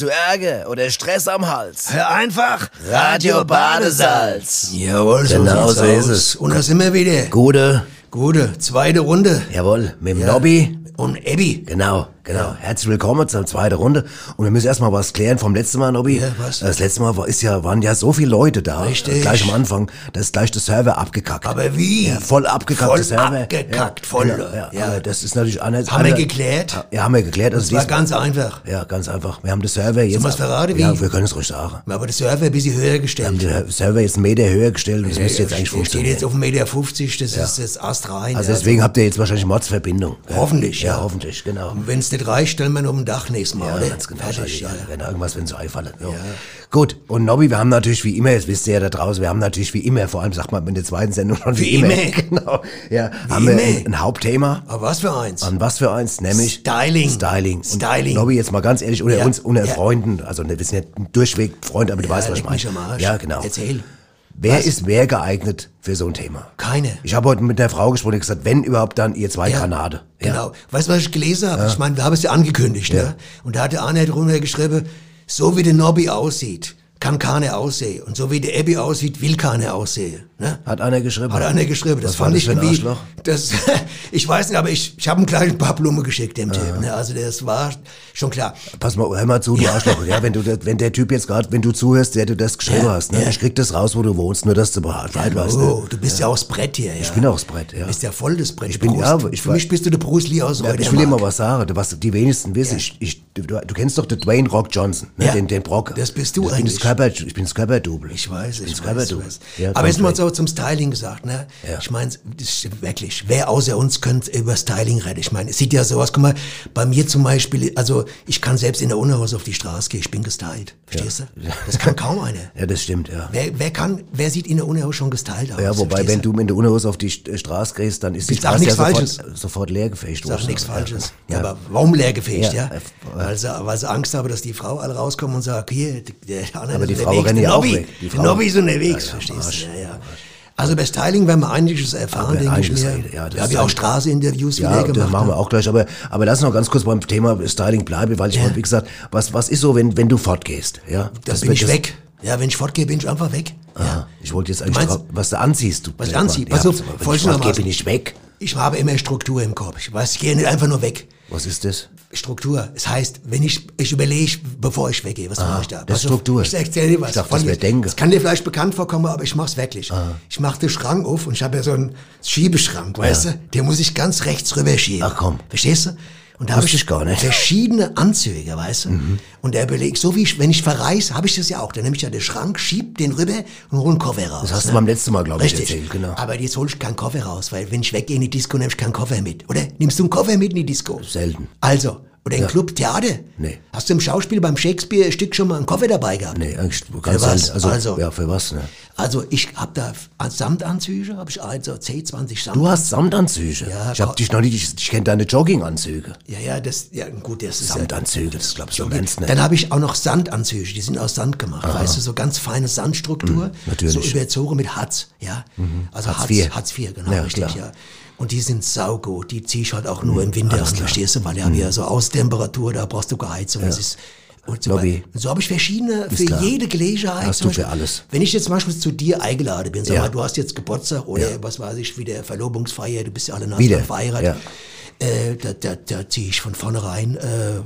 Hast du Ärger oder Stress am Hals? Hör einfach Radio Badesalz. Jawohl, so Genau so ist aus. es. Und da sind wir wieder. Gute. Gute, zweite Runde. Jawohl, mit dem Nobby. Und Abby. Genau, genau. Herzlich willkommen zur zweiten Runde. Und wir müssen erstmal was klären vom letzten Mal, Nobby. Ja, was? Das letzte Mal war, ist ja, waren ja so viele Leute da. Richtig. Gleich am Anfang. Da ist gleich der Server abgekackt. Aber wie? Ja, voll abgekackt, Voll der Server. abgekackt, ja, voll. Ja, Ja. Aber das ist natürlich anders. Haben wir geklärt? Ja, haben wir geklärt. Also Das war ganz einfach. Ja, ganz einfach. Wir haben den Server jetzt. wir's verraten, wie? Ja, wir können es ruhig sagen. Aber der Server ein bisschen höher Wir haben gestellt. den Server jetzt einen Meter höher gestellt und das müsste jetzt eigentlich steht funktionieren. jetzt auf 1,50 Meter, 50, das ist das Ast rein. also deswegen habt ihr jetzt wahrscheinlich Mordsverbindung. Hoffentlich, ja. ja. hoffentlich, genau. Wenn es nicht reicht, stellen wir noch ein Dach nächstes Mal, Ja, oder? ganz genau. Fertig, ja. Wenn irgendwas, wenn so einfallen. Ja. Gut, und Nobby, wir haben natürlich wie immer, das wisst ihr ja da draußen, wir haben natürlich wie immer, vor allem sagt man in der zweiten Sendung schon wie, Wie immer. genau. Ja, haben wir immer. ein, ein Hauptthema. Aber was für eins? An was für eins? Nämlich Styling. Styling. Und Styling. Nobby, jetzt mal ganz ehrlich, unter Ja. uns, unter Ja. Freunden, also wir sind ja durchweg Freunde, aber du weißt, was ich meine. Ja, genau. Erzähl. Wer Was? ist wer geeignet für so ein Thema? Keine. Ich habe heute mit der Frau gesprochen und gesagt, wenn überhaupt dann ihr zwei Granate. Ja. Genau. Weißt du, was ich gelesen habe? Ich meine, wir haben es ja angekündigt, ne? Und da hat der Arne drunter geschrieben, so wie der Nobby aussieht, kann keiner aussehen. Und so wie der Abby aussieht, will keiner aussehen. Ne? Hat einer geschrieben. Hat einer geschrieben. Das Was fand ich irgendwie. Das, ich weiß nicht, aber ich, ich habe ihm gleich ein paar Blumen geschickt, dem Typ. Ne? Also das war schon klar. Pass mal, hör mal zu, du Arschloch. Ja, wenn du, wenn der Typ jetzt gerade, wenn du zuhörst, der du das geschrieben Ja, hast, ne? ja. Ich krieg das raus, wo du wohnst, nur dass du Bescheid weißt. Oh, Ne? du bist ja, auch das Brett hier. Ja. Ich bin auch das Brett, ja. Du bist ja voll das Brett. Ich bin- ja, ich Für mich bist du der Bruce Lee aus Ja, ich will dir mal was sagen, du- was die wenigsten wissen. Ich, ich, du, du kennst doch den Dwayne Rock Johnson, ne? Ja. den, den Brock. Das bist du das eigentlich. Körper, ich bin das Körperdouble. Ich weiß, bin ich das weiß, ich weiß. Ja, Aber jetzt mal so zum Styling gesagt, ne? Ja. Ich meine, wirklich, wer außer uns könnte über Styling reden? Ich meine, es sieht ja so aus, guck mal, bei mir zum Beispiel, also ich kann selbst in der Unterhose auf die Straße gehen, ich bin gestylt. Verstehst du? Das kann kaum einer. Ja, das stimmt, ja. Wer, wer kann, wer sieht in der Unterhose schon gestylt aus? Ja, wobei, wenn du mit der Unterhose auf die St- Straße gehst, dann ist die Ich Straße ja nichts sofort, Falsches. sofort leergefegt. Sag nichts Falsches. Ja. Ja. Aber warum leergefegt, Ja, ja? äh, Weil, sie, weil sie Angst haben, dass die Frau alle rauskommen und sagt, hier, der andere Aber die Frau rennt ja auch weg. Die Frau- Nobby ist unterwegs, Ja, ja, verstehst du? Ja. Also bei Styling werden wir einiges erfahren, denke ich einiges mir. reden, ja, das wir haben ist ja auch Straßeninterviews Ja, wieder das gemacht. machen wir ne? auch gleich. Aber, aber lass noch ganz kurz beim Thema Styling bleiben, weil ich Ja. wollte, wie gesagt, was, was ist so, wenn, wenn du fortgehst? Ja, Das bin ich das- weg. Ja, wenn ich fortgehe, bin ich einfach weg. Ja. Ich wollte jetzt eigentlich, meinst- drauf- was du anziehst. Du Was ich anziehe? Ja, auf, wenn ich fortgehe, bin ich weg. Ich habe immer Struktur im Kopf. Ich weiß, ich gehe nicht einfach nur weg. Was ist das? Struktur. Es heißt, wenn ich, ich überlege, bevor ich weggehe, was mache ich da? das ist auf, Struktur. Ich erzähle dir was. Ich dachte, das wär mir. Denken. Das kann dir vielleicht bekannt vorkommen, aber ich mach's wirklich. Ah. Ich mache den Schrank auf und ich habe ja so einen Schiebeschrank, weißt du? Den muss ich ganz rechts rüber schieben. Ach, komm. Verstehst du? Und da habe ich ich gar nicht. Mhm. verschiedene Anzüge, weißt du? Und der überlegt, so wie ich, wenn ich verreise, habe ich das ja auch. Dann nehme ich ja den Schrank, schieb den rüber und hole einen Koffer raus. Das hast du ne? beim letzten Mal, glaube ich, Richtig. erzählt. Genau. Aber jetzt hol ich keinen Koffer raus, weil wenn ich weggehe in die Disco, nehme ich keinen Koffer mit. Oder nimmst du einen Koffer mit in die Disco? Selten. Also, oder im Ja. Club Theater? Nee. Hast du im Schauspiel beim Shakespeare-Stück schon mal einen Koffer dabei gehabt? Nee, eigentlich ganz Für was? selten. Also, Also- ja, für was? Ne? Also ich hab da Samtanzüge, habe ich also C20 Samt. Du hast Samtanzüge. Ja, ich hab ko- dich noch nicht, ich, ich kenne deine Jogginganzüge. Ja, ja, das, ja gut, das ist Samtanzüge, das glaubst du ja... ganz nicht. Dann habe ich auch noch Sandanzüge, die sind aus Sand gemacht, weißt du, so ganz feine Sandstruktur, Mhm, natürlich. Mhm. so überzogen mit Harz, ja. Also Hartz Hartz, IV. Hartz IV, genau, Ja, richtig, klar. ja. Und die sind saugut, die zieh ich halt auch nur im Winter an. Mhm. verstehst du, weil die haben ja so Austemperatur, da brauchst du keine Heizung, das ist... Und so, Lobby. so habe ich verschiedene, für klar. jede Gelegenheit. Hast du für Beispiel, alles. Wenn ich jetzt zum Beispiel zu dir eingeladen bin, sag Ja. mal, du hast jetzt Geburtstag oder Ja. was weiß ich, wieder Verlobungsfeier, du bist ja alle nach verheiratet. ja. Äh, da, da, da ziehe ich von vornherein, äh,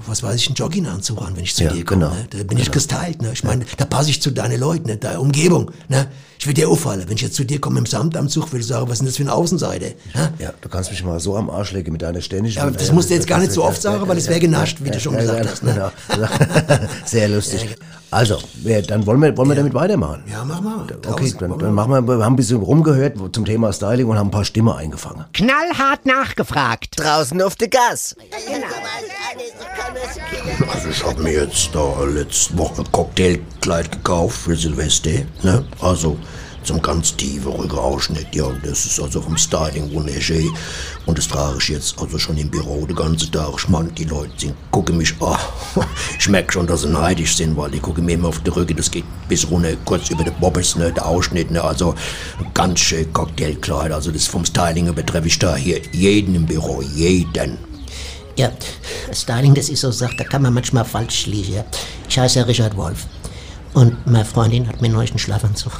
was weiß ich, einen Jogginganzug an, wenn ich zu Ja, dir komme. genau. Ne? Da bin ich gestylt. Ne? Ich meine, da passe ich zu deinen Leuten, ne? deiner Umgebung. Ne? Ich will dir auffallen. Wenn ich jetzt zu dir komme im Samtanzug, würde ich sagen, was ist denn das für eine Außenseite? Ne? Ja, du kannst mich mal so am Arsch legen mit deiner ständigen... Ja, das musst du jetzt gar nicht so oft sagen, weil es wäre genascht, wie du schon gesagt hast. Ne? Genau. Sehr lustig. Also, dann wollen wir, wollen wir damit weitermachen. Ja, mach mal. Okay, dann, dann machen wir, wir haben ein bisschen rumgehört zum Thema Styling und haben ein paar Stimmen eingefangen. Knallhart nachgefragt. Draußen auf der Gas. Also ich habe mir jetzt da letzte Woche ein Cocktailkleid gekauft für Silvester, ne? Also zum ganz tiefen Rückerausschnitt, ja, das ist also vom Styling wunderschön. Und das trage ich jetzt also schon im Büro den ganzen Tag. Ich meine, die Leute sind, gucken mich an. Ich merke schon, dass sie neidisch sind, weil die gucken mir immer auf die Rücken. Das geht bis runter, kurz über den Bobbes, ne, der Ausschnitt, ne, also ganz schön Cocktailkleid. Also das vom Styling betreffe ich da hier jeden im Büro, jeden. Ja, Styling, das ist so Sache, da kann man manchmal falsch liegen. Ich heiße Richard Wolf. Und meine Freundin hat mir neulich einen Schlafanzug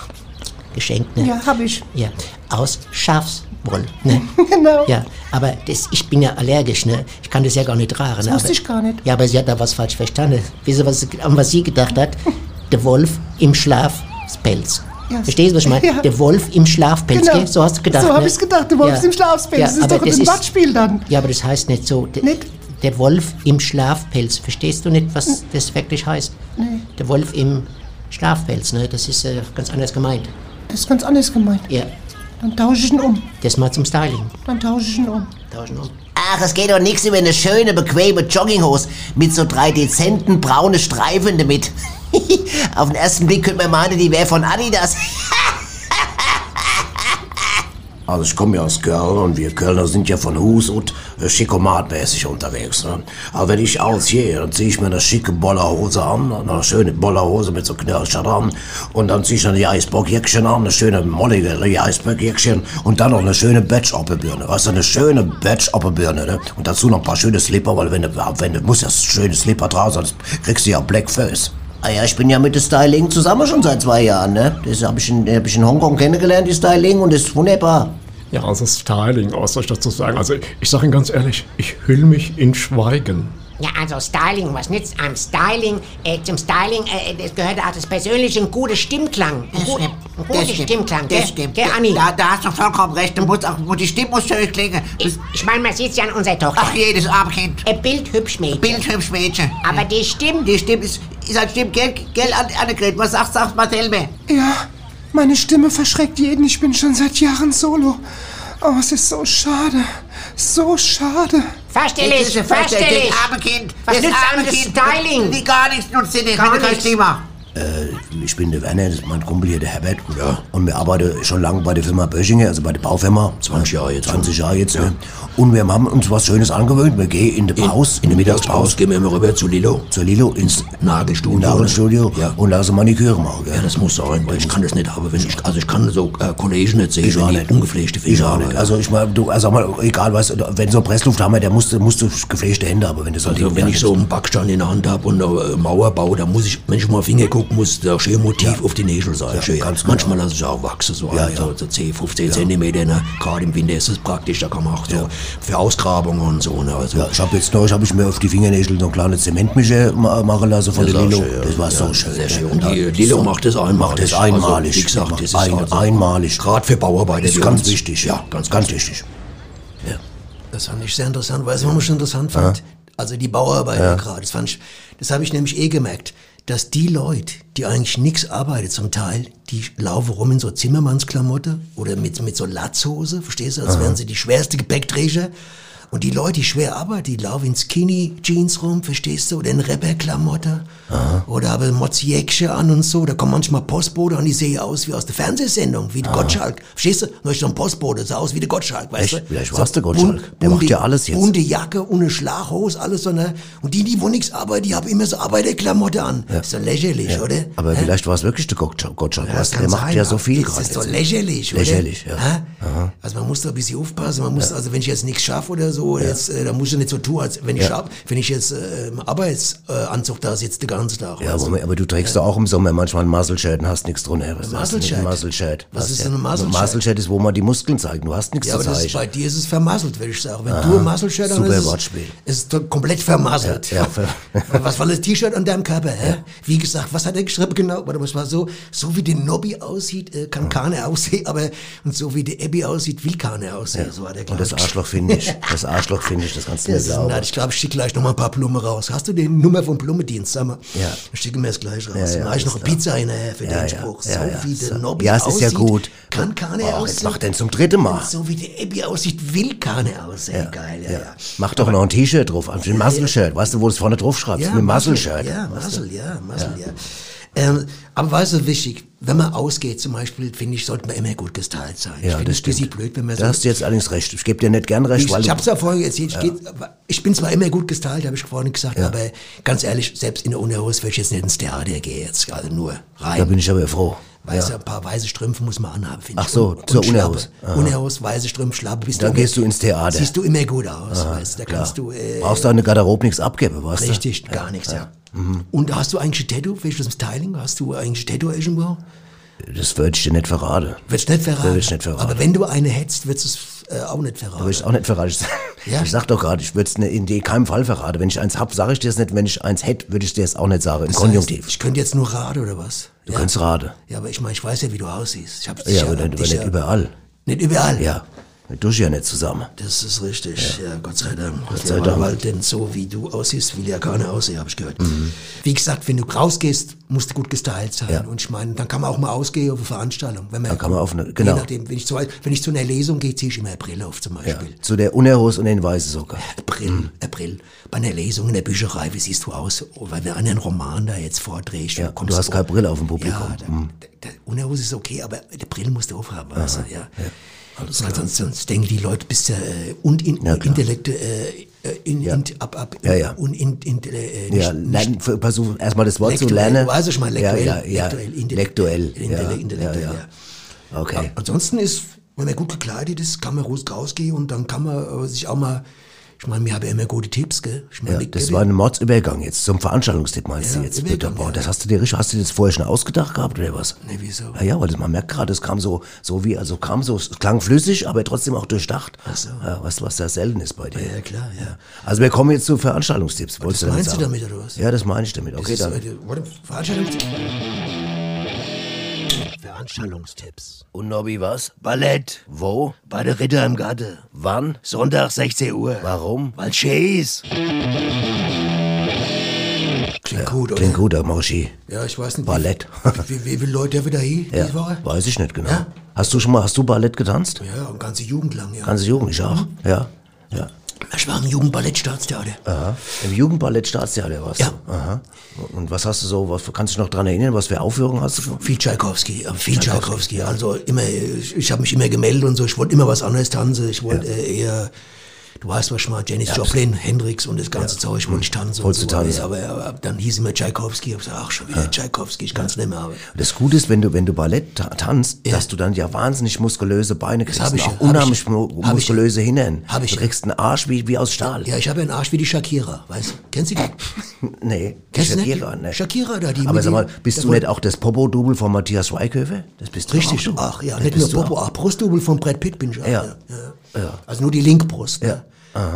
geschenkt. Ne? Ja, hab ich. Ja, aus Schafswoll. Ne? Genau. Ja, aber das, ich bin ja allergisch, ne? Ich kann das ja gar nicht tragen. Das wusste aber, ich gar nicht. Ja, aber sie hat da was falsch verstanden. Wisst ihr, was, an was sie gedacht hat? Der Wolf im Schlafpelz. Ja. Verstehst du, was ich meine? Ja. Der Wolf im Schlafpelz, Genau. So hast du gedacht, So hab ne? ich's gedacht, der Wolf ist im Schlafpelz. Das ist doch ein Wortspiel dann. Ja, aber das heißt nicht so. Der, Nicht? Der Wolf im Schlafpelz. Verstehst du nicht, was das wirklich heißt? Nee. Der Wolf im Schlafpelz, ne? Das ist äh, ganz anders gemeint. Das ist ganz anders gemeint. Ja, Dann tausche ich ihn um. das mal zum Styling. Dann tausche ich ihn um. Tauschen um. Ach, es geht doch nichts über eine schöne, bequeme Jogginghose mit so drei dezenten braune Streifen damit. Auf den ersten Blick könnte man meinen, die wäre von Adidas. Also ich komme ja aus Köln und wir Kölner sind ja von Hus und äh, schickomatmäßig unterwegs. Ne? Aber wenn ich ausgehe, dann ziehe ich mir eine schicke Bollerhose an, eine schöne Bollerhose mit so Knirschen dran und dann ziehe ich dann die Eisbockjäckchen an, eine schöne mollige Eisbockjäckchen und dann noch eine schöne Batch-Appelbirne. Weißt du, eine schöne Batch-Appelbirne, ne? Und dazu noch ein paar schöne Slipper, weil wenn du, wenn du musst ja schöne Slipper tragen, sonst kriegst du ja Blackface. Ah ja, ich bin ja mit dem Styling zusammen schon seit zwei Jahren, ne? Das habe ich, in- hab ich in Hongkong kennengelernt, die Styling, und das ist wunderbar. Ja, also Styling, was soll ich dazu sagen? Also ich sage Ihnen ganz ehrlich, ich hüll mich in Schweigen. Ja, also Styling, was nützt einem Styling? Äh, zum Styling, äh, das gehört auch das persönliche ein guter Stimmklang. Ein, gut, ein guter Stimmklang, gell? Das stimmt. Gell, Anni? Da, da hast du vollkommen recht. Du musst auch, die Stimme muss schön klingen. Ich, ich meine, man sieht's ja an unserer Tochter. Ach, jedes arme Kind. Ein bildhübsch Mädchen. Bildhübsch Mädchen. Aber die Stimme... Die Stimme ist, ist halt Stimme, gell, gell, An- Annegret? Was sagst, sagst Marcel mir? Ja, meine Stimme verschreckt jeden. Ich bin schon seit Jahren solo. Oh, es ist so schade. So schade. Verstell ich, verstell ich. Das arme Kind. Was das nützt arme das Kind. Styling? Die gar nichts nutzt wenn du kein nichts. Stimme hast. Ich bin der Werner, das ist mein Kumpel hier, der Herbert. Ja. Und wir arbeiten schon lange bei der Firma Böschinger, also bei der Baufirma. 20 Jahre jetzt. 20 Jahre jetzt, ne? Und wir haben uns was Schönes angewöhnt. Wir gehen in die Pause, in, die Mittagspause, gehen wir mal rüber zu Lilo. zur Lilo ins Nagelstudio. Nagelstudio Ja. und lassen Maniküre machen? Ja, das muss sein, weil ich kann das nicht haben, wenn ich, also ich kann so äh, Kollegen nicht sehen, Ich auch wenn nicht. ungepflegte Ich Finger auch haben. nicht. Also ich meine, du, also mal, egal was, wenn so ein Presslufthammer, der musst, du- musst du gepflegte Hände haben, wenn ein Also wenn ich so einen Backstein in der Hand habe und eine äh, Mauer baue, dann muss ich, wenn ich mal Finger gucke, muss der schön Motiv auf die Nägel sein. schön. ganz genau. Manchmal lasse ich auch wachsen, so, Ja, ja. so, so 10, 15 Zentimeter. Ne? Gerade im Winter ist es praktisch, da kann man auch so für Ausgrabungen und so. Ne? Also, Ja, ich habe jetzt neulich hab ich mir auf die Fingernägel so ein kleines Zementmischer ma- machen lassen von der Lilo. schön, ja. Das war Ja, so schön. Sehr schön. Und die Ja, Lilo macht das einmalig. Macht das einmalig. Also, wie gesagt, das ist ein, also, einmalig. Gerade für Bauarbeiter. Das ist ganz wichtig. Ja, ganz, ganz wichtig. Das fand ich sehr interessant. Weißt du, warum ich interessant fand? Also die Bauarbeiter gerade. Das fand ich, das habe ich nämlich eh gemerkt, dass die Leute, die eigentlich nichts arbeiten zum Teil, die laufen rum in so Zimmermannsklamotte oder mit, mit so Latzhose, verstehst du, als wären sie die schwerste Gepäckträger. Und die Leute, die schwer arbeiten, die laufen in Skinny Jeans rum, verstehst du, oder in Rapperklamotte. Oder haben Motzjäckchen an und so. Da kommen manchmal Postbote und die sehen aus wie aus der Fernsehsendung, wie der Gottschalk. Verstehst du? Nur so ein Postbote, sah aus wie der Gottschalk, weißt Echt? du? Vielleicht So war's der Gottschalk. Der macht ja alles jetzt. Bunte Jacke eine Schlaghose, alles so, ne? Und die, die wo nichts arbeiten, die haben immer so Arbeiterklamotte an. Ist so lächerlich, oder? Aber Hä? vielleicht war es wirklich der Gottschalk. Gottschalk Ja, das weißt du, kann der macht sein, ja so aber viel Das gerade. ist doch jetzt. lächerlich, oder? Lächerlich, ja. Also man muss da ein bisschen aufpassen. Man muss, also wenn ich jetzt nichts schaffe oder so, jetzt, äh, dann muss ich nicht so tun, als wenn ich schaff, wenn ich jetzt äh, im Arbeitsanzug da sitze den ganzen Tag. Ja, du? aber, aber du trägst doch auch im Sommer manchmal ein Muscle-Shirt und hast nichts drunter. Was ist? Muscle-Shirt? Was ist ja- denn ein Muscle-Shirt? Ein Muscle-Shirt ist, wo man die Muskeln zeigt. Du hast nichts Ja, zu zeigen. ist, bei dir ist es vermasselt, würde ich sagen. Wenn du ein Muscle-Shirt hast, ist es- Wortspiel. ist es doch komplett vermasselt. Ja, ja, was war das T-Shirt an deinem Körper? Hä? Wie gesagt, was hat er geschrieben genau? Warte mal, es war so, so wie der Nobby aussieht, äh, kann keiner aussehen, aber und so wie der Abby aussieht, will keiner aussehen. So hat er, Und das Arschloch finde ich. Das Arschloch finde ich, das kannst du mir Das ist, glauben. na, ich glaube, ich schicke gleich noch mal ein paar Blumen raus. Hast du die Nummer vom Blumendienst? Sag mal. Ja. Ich schicke mir das gleich raus. Ja, ja, Dann mache ich noch eine Pizza hinterher für Ja, den ja, Spruch. ja, so ja. wie der So. Nobby Ja, es ist ja aussieht, gut. kann keiner Oh, aussehen. macht er zum dritten Mal. So wie der Abby aussieht, will keiner aussehen. Geil, ja, ja. Mach doch noch ein T-Shirt drauf, ein Muscle-Shirt. Weißt du, wo du es vorne drauf schreibst? Mit Muscle-Shirt. Ja, Muscle, ja, Muscle, ja. Ähm, aber weißt du, wichtig, wenn man ausgeht zum Beispiel, finde ich, sollte man immer gut gestylt sein. ich Ja, finde das es ein blöd, wenn man Da so... hast du jetzt allerdings recht. Ich gebe dir nicht gern recht, Ich, weil ich du- habe es ja vorhin erzählt, ich, geht, ich bin zwar immer gut gestylt, habe ich vorhin gesagt, aber ganz ehrlich, selbst in der Unterhose würde ich jetzt nicht ins Theater gehen, jetzt also nur rein. da bin ich aber froh. Weißt du, ein paar weiße Strümpfe muss man anhaben, finde Ach ich. so, und, zur und. Unterhose. Aha. Unterhose, weiße Strümpfe, Schlappe. Bist Dann immer- gehst du ins Theater. Siehst du immer gut aus, weißt du. Da kannst du, äh, Brauchst du an der Garderobe nichts abgeben, weißt du? richtig, gar nichts, ja. Mhm. Und hast du eigentlich ein Tattoo, das Styling? Hast du eigentlich ein Tattoo irgendwo? Das würde ich dir nicht verraten. Würdest du nicht verraten? Würde ich nicht verraten. Aber wenn du eine hättest, würdest du es äh, auch nicht verraten. Würde ich auch nicht verraten. Ich, Ja? ich sag doch gerade, ich würde es in keinem Fall verraten. Wenn ich eins hab, sage ich dir das nicht. Wenn ich eins hätte, würde ich dir das auch nicht sagen. Im Das Konjunktiv. Heißt, ich könnte jetzt nur raten, oder was? du kannst raten. Ja, aber ich meine, ich weiß ja, wie du aussiehst. Ich hab's Ja, aber, nicht, aber nicht ja- überall. Nicht überall? Ja. Wir duschen ja nicht zusammen. Das ist richtig, ja, Gott sei Dank. Gott sei Dank. Weil denn so wie du aussiehst, will ja keiner aussehen, habe ich gehört. Wie gesagt, wenn du rausgehst, musst du gut gestylt sein. Ja. Und ich meine, dann kann man auch mal ausgehen auf eine Veranstaltung. Wenn man, Dann kann man auf eine- genau. Nachdem, wenn ich, zu, wenn ich zu einer Lesung gehe, ziehe ich immer eine Brille auf zum Ja. Beispiel. Zu der Unterhose und den weißen Socken. April, April. Bei einer Lesung in der Bücherei, wie siehst du aus? Oh, Weil wir einen Roman da jetzt vorträgst. Ja, du hast keine Brille auf dem Publikum. Ja, da, da, der Unterhose ist okay, aber die Brille musst du aufhaben. weißt du, ja. Sonst, sonst, sonst denken die Leute, bist ja äh, und in, Ja, klar. Intellekte, äh, äh, in, in, ab, ab, Ja, ja. Und in, in, äh, Ja, lernen, versuch erstmal das Wort zu Lektuell, lernen. du weißt schon mal, ja, lektuell, ja, ja. ja, intellektuell, ja, ja. Okay. Ansonsten ist, wenn man gut gekleidet ist, kann man ruhig rausgehen und dann kann man äh, sich auch mal, ich meine, wir haben immer gute Tipps, gell? Ich meine, Ja, das war ein Mordsübergang jetzt zum Veranstaltungstipp meinst Ja, du jetzt Übergang? Boah, ja. das hast du dir richtig, hast du das vorher schon ausgedacht gehabt oder was? Nee, wieso? Ja, ja, weil das, man merkt gerade, es kam so, so wie, also kam so, es klang flüssig, aber trotzdem auch durchdacht. Ach so. Ja, weißt du, was da selten ist bei dir? Ja, klar, ja. Also wir kommen jetzt zu Veranstaltungstipps. Wolltest Das du meinst du sagen? damit, oder was? Ja, das meine ich damit. Okay, Das dann. warte, Veranstaltungstipps. Veranstaltungstipps. Und Nobby, was? Ballett. Wo? Bei der Ritter im Garten. Wann? Sonntag 16 Uhr. Warum? Weil schön ist. Klingt gut, oder? Klingt gut, hier. Ja, ich weiß nicht. Ballett. Wie, wie, wie viele Leute haben wir da hier Ja, diese Woche? weiß ich nicht genau. Ja? Hast du schon mal, hast du Ballett getanzt? Ja, eine ganze Jugend lang, ja. Ganze Jugend, ich auch. Ja. Ja. Ich war im Jugendballettstaatstheater. Aha. Im Jugendballett Staatstheater warst Ja. du. Aha. Und was hast du so, was kannst du noch dran erinnern, was für Aufführungen hast du? Viel Tschaikowski, äh, viel Tschaikowski. Also immer, ich, ich habe mich immer gemeldet und so. Ich wollte immer was anderes tanzen. Ich wollte äh, eher, du weißt was meine, Janis Joplin, Hendrix und das ganze Zeug. Ich wollte nicht tanzen. und so. Aber, aber, dann hieß immer Tschaikowski. Ich habe gesagt, ach schon wieder Tschaikowski, ich kann es nicht mehr. Aber Das Gute ist, wenn du, wenn du Ballett ta tanzt, dass du dann ja wahnsinnig muskulöse Beine kriegst. hab ich ja, auch hab unheimlich ich ja. mu Hab ich ja. muskulöse Hintern. Hab ich Du ja. kriegst einen Arsch wie, wie aus Stahl. ja, ich habe ja einen Arsch wie die Shakira, weißt du? Kennst du die? Nee, Kennst? Shakira, ne. Shakira da, die Aber sag mal, bist du nicht auch das Popo-Double von Matthias Schweighöfer? Das bist du Richtig, ach ja, Das nicht nur Popo, auch. auch Brustdouble von Brad Pitt bin ich auch. Ja. Ja. Ja. Also nur die Linkbrust. Ja. Ne?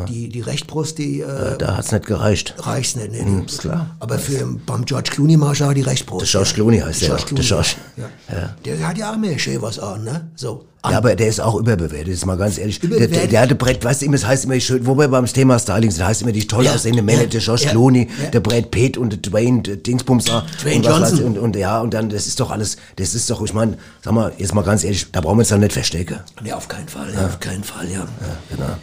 Die, die Rechtbrust, die äh, Da hat's nicht gereicht. reicht nicht. Ne? ist klar. Aber für, beim George Clooney mach ich auch die Rechtbrust. Der George Clooney heißt der George der. George. Ja. Der hat ja auch mehr schön was an, ne? So. An. Ja, aber der ist auch überbewertet, ist mal ganz ehrlich. Der, der, der hatte Brett, weißt du immer, es heißt immer schön, wo wir beim Thema Styling sind, heißt immer die toll Ja, aussehende Männer, ja, der George ja, Clooney, ja. der Brad Pitt und der Dwayne der Dingsbums da. Dwayne und was weiß Johnson. ich, Und, und ja, und dann, das ist doch alles, das ist doch, ich meine, sag mal, jetzt mal ganz ehrlich, da brauchen wir uns dann nicht verstecken. Nee, auf keinen Fall, ja. auf keinen Fall, ja. Genau.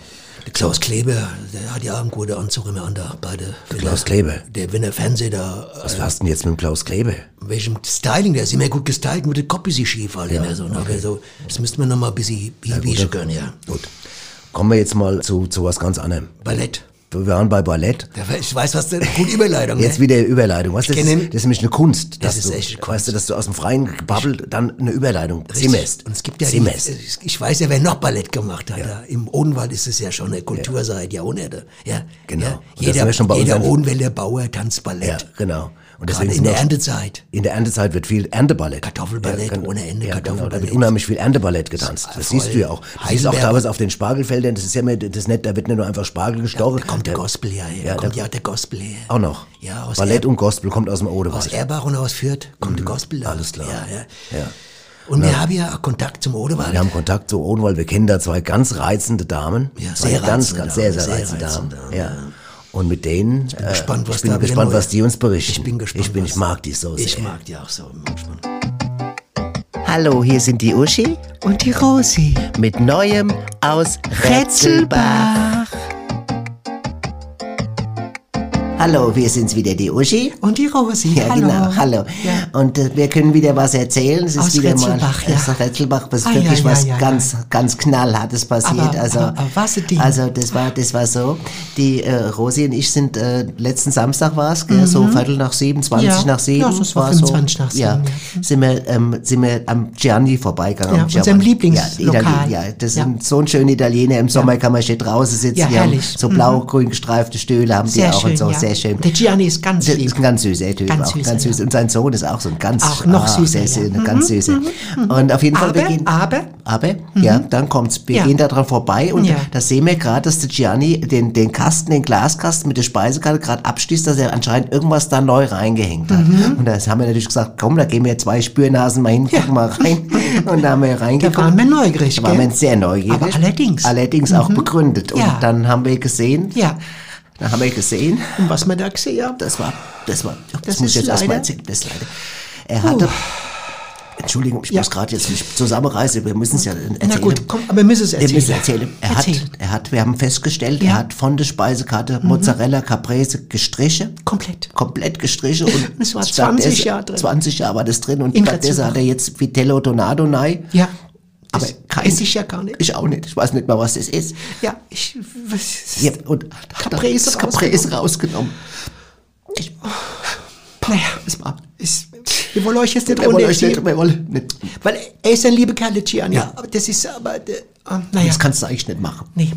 Der Klaus Kleber, der hat ja auch einen guten Anzug immer an da, beide. Wenn Klaus er- Kleber? Der, wenn der Fernseher da, Was hast du denn jetzt mit dem Klaus Kleber? welchem Styling, der ist immer gut gestylt, nur der Kopf ist schief halt immer so. ne? Aber so, das müsste man noch mal ein bisschen biegen können, ja. Gut. Kommen wir jetzt mal zu, zu was ganz anderem. Ballett. Wir waren bei Ballett. Ja, Ich weiß, was denn, gute Überleitung, Jetzt ne? wieder Überleitung. Du, das, ist, das ist nämlich eine Kunst. Das ist du, echt eine Weißt du, dass du aus dem Freien gebabbelt dann eine Überleitung zimmerst. Und es gibt ja, zimmerst. ich weiß ja, wer noch Ballett gemacht hat. Ja. Im Odenwald ist es ja schon eine Kultur seit Jahrhunderten. Ja, Genau. Ja. Jeder, jeder Odenwälder Bauer tanzt Ballett. Ja, genau. Und Gerade deswegen in der Erntezeit. In der Erntezeit wird viel Ernteballett. Kartoffelballett genau. ohne Ende, Ja, genau, da Kartoffelballett. wird unheimlich viel Ernteballett getanzt. Das Voll. siehst du ja auch. Du siehst auch teilweise auf den Spargelfeldern, das ist ja immer, das ist nicht, da wird nicht nur einfach Spargel gestochen. Da kommt der Gospel ja her. Ja, da kommt ja der Gospel her. Auch noch. Ja, aus Ballett Er- und Gospel kommt aus dem Aus Odewald. Erbach und aus Fürth kommt der Gospel da. Mhm. alles klar. Ja, ja. Ja. Und wir haben ja auch Kontakt zum Odewald. Wir haben Kontakt zu Odenwald, wir kennen da zwei ganz reizende Damen. Ja, sehr ganz, reizende ganz sehr, Damen, sehr sehr reizende Damen. reizende Damen, Ja. ja. Und mit denen, ich bin gespannt, was ich bin gespannt, neu- was die uns berichten. Ich bin gespannt. Ich, bin, ich mag die so sehr. Ich mag die auch so. ich bin gespannt. Hallo, hier sind die Uschi Und die Rosi. mit Neuem aus Rätselbach. Hallo, wir sind's wieder, die Uschi. Und die Rosi. Ja, Hallo. genau, hallo. Ja. Und äh, wir können wieder was erzählen. Es ist Aus wieder Retzelbach, mal ja. aus Retzelbach, was Ah, ja, wirklich ja, was ja, ganz, ganz knallhartes passiert. Aber- also, aber- aber was Ding. also das war, das war so. Die äh, Rosi und ich sind äh, letzten Samstag war es, gell, so Viertel nach sieben, 20 Mhm. Ja. nach sieben. Ja, das war 25 nach sieben, Ja, ja. sind wir, ähm, sind wir am Gianni vorbeigegangen. Ja, am unserem Lieblingslokal. Ja, Italien- ja, das Ja. sind so ein schöner Italiener. Im Sommer kann man schön draußen sitzen. Ja, herrlich. so Mhm. blau-grün gestreifte Stühle haben Sehr die auch schön, und so. Sehr schön. Der Gianni ist ganz lieb. ist ein ganz süßer Typ, Ganz auch süßer, ganz süß. ja. Und sein Sohn ist auch so ein ganz Auch noch ah, süßer, sehr, ja. ganz Mhm, süßer. Und auf jeden Fall, wir Aber, gehen. aber, Aber, ja, dann kommt's. Wir Ja. gehen da dran vorbei und Ja. da sehen wir gerade, dass der Gianni den, den Kasten, den Glaskasten mit der Speisekarte gerade abschließt, dass er anscheinend irgendwas da neu reingehängt hat. Mhm. Und da haben wir natürlich gesagt, komm, da gehen wir zwei Spürnasen mal hin, gucken mal rein. Und da haben wir reingeguckt. Da waren wir neugierig, Da waren wir sehr neugierig. Aber allerdings. Allerdings auch begründet. Und dann haben wir gesehen, ja. Dann haben wir gesehen, Und was wir da gesehen haben, das war, das war, das, Das muss ich jetzt erstmal erzählen, das ist leider. Er hatte, Entschuldigung, ich Ja. muss gerade jetzt mich zusammenreißen, wir müssen es ja erzählen. Na gut, komm, aber wir müssen es Wir erzählen. müssen erzählen. Er hat, Erzähl. er hat, wir haben festgestellt, Ja. Mhm. er hat von der Speisekarte Mozzarella Caprese gestrichen. Komplett. Komplett gestrichen und Es war stattdessen- 20 Jahre drin. 20 Jahre war das drin und stattdessen hat er jetzt Vitello Donato rein. Ja. Aber Das kein- esse ich ja gar nicht. Ich auch nicht. Ich weiß nicht mal, was das ist. Ja, ich, was, Ja, und Caprese Caprese rausgenommen. naja, es war, es, wir wollen euch jetzt nicht Wir wollen euch nicht, wir wollen nicht. weil er ist ein lieber Kerl, der Gianni. Ja. Aber das ist aber, äh, naja. Das kannst du eigentlich nicht machen. Nee.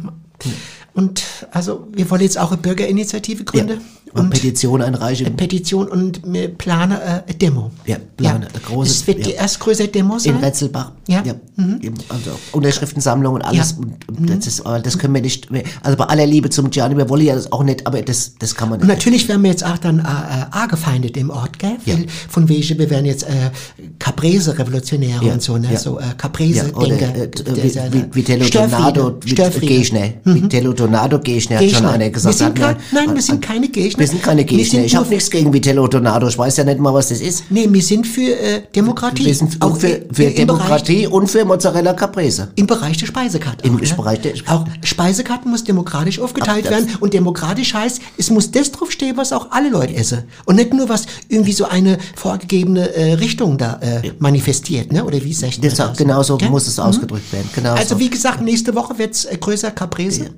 Und also wir wollen jetzt auch eine Bürgerinitiative gründen. Und Und Petition einreichen. Petition und wir planen äh, eine Demo. Ja, planen eine große- Es wird die ja. erstgrößere Demo sein. In Retzelbach. Ja. Mhm. Eben, Also Unterschriftensammlung und alles. Ja. Mhm. Und, und das ist, das können wir nicht. mehr- Also bei aller Liebe zum Gianni, wir wollen ja das auch nicht, aber das, das kann man Und nicht. natürlich werden wir jetzt auch dann äh, äh, angefeindet im Ort, gell? Ja. Von wegen, wir werden jetzt äh, Caprese-Revolutionäre Ja, und so, ne? ja. So äh, Ja, Caprese-Denker. äh, Vitello Störfriede. Gegner. Vitello Donato Gegner, hat schon einer gesagt. Wir sind kein- nein, wir sind keine Wir sind keine Gegner. Ich habe nichts gegen Vitello Donato. Ich weiß ja nicht mal, was das ist. Nee, wir sind für äh, Demokratie. Wir sind auch für, für Demokratie und für Mozzarella Caprese. Im Bereich der Speisekarte. Im auch, ne? Bereich der- auch Speisekarte muss demokratisch aufgeteilt Ach, werden und demokratisch heißt, es muss das draufstehen, was auch alle Leute essen und nicht nur was irgendwie so eine vorgegebene äh, Richtung da äh, manifestiert, ne? Oder wie sagt man Das, das? genau so Gell? muss es ausgedrückt werden. Genau Also so. wie gesagt, nächste Woche wird es äh, größer Caprese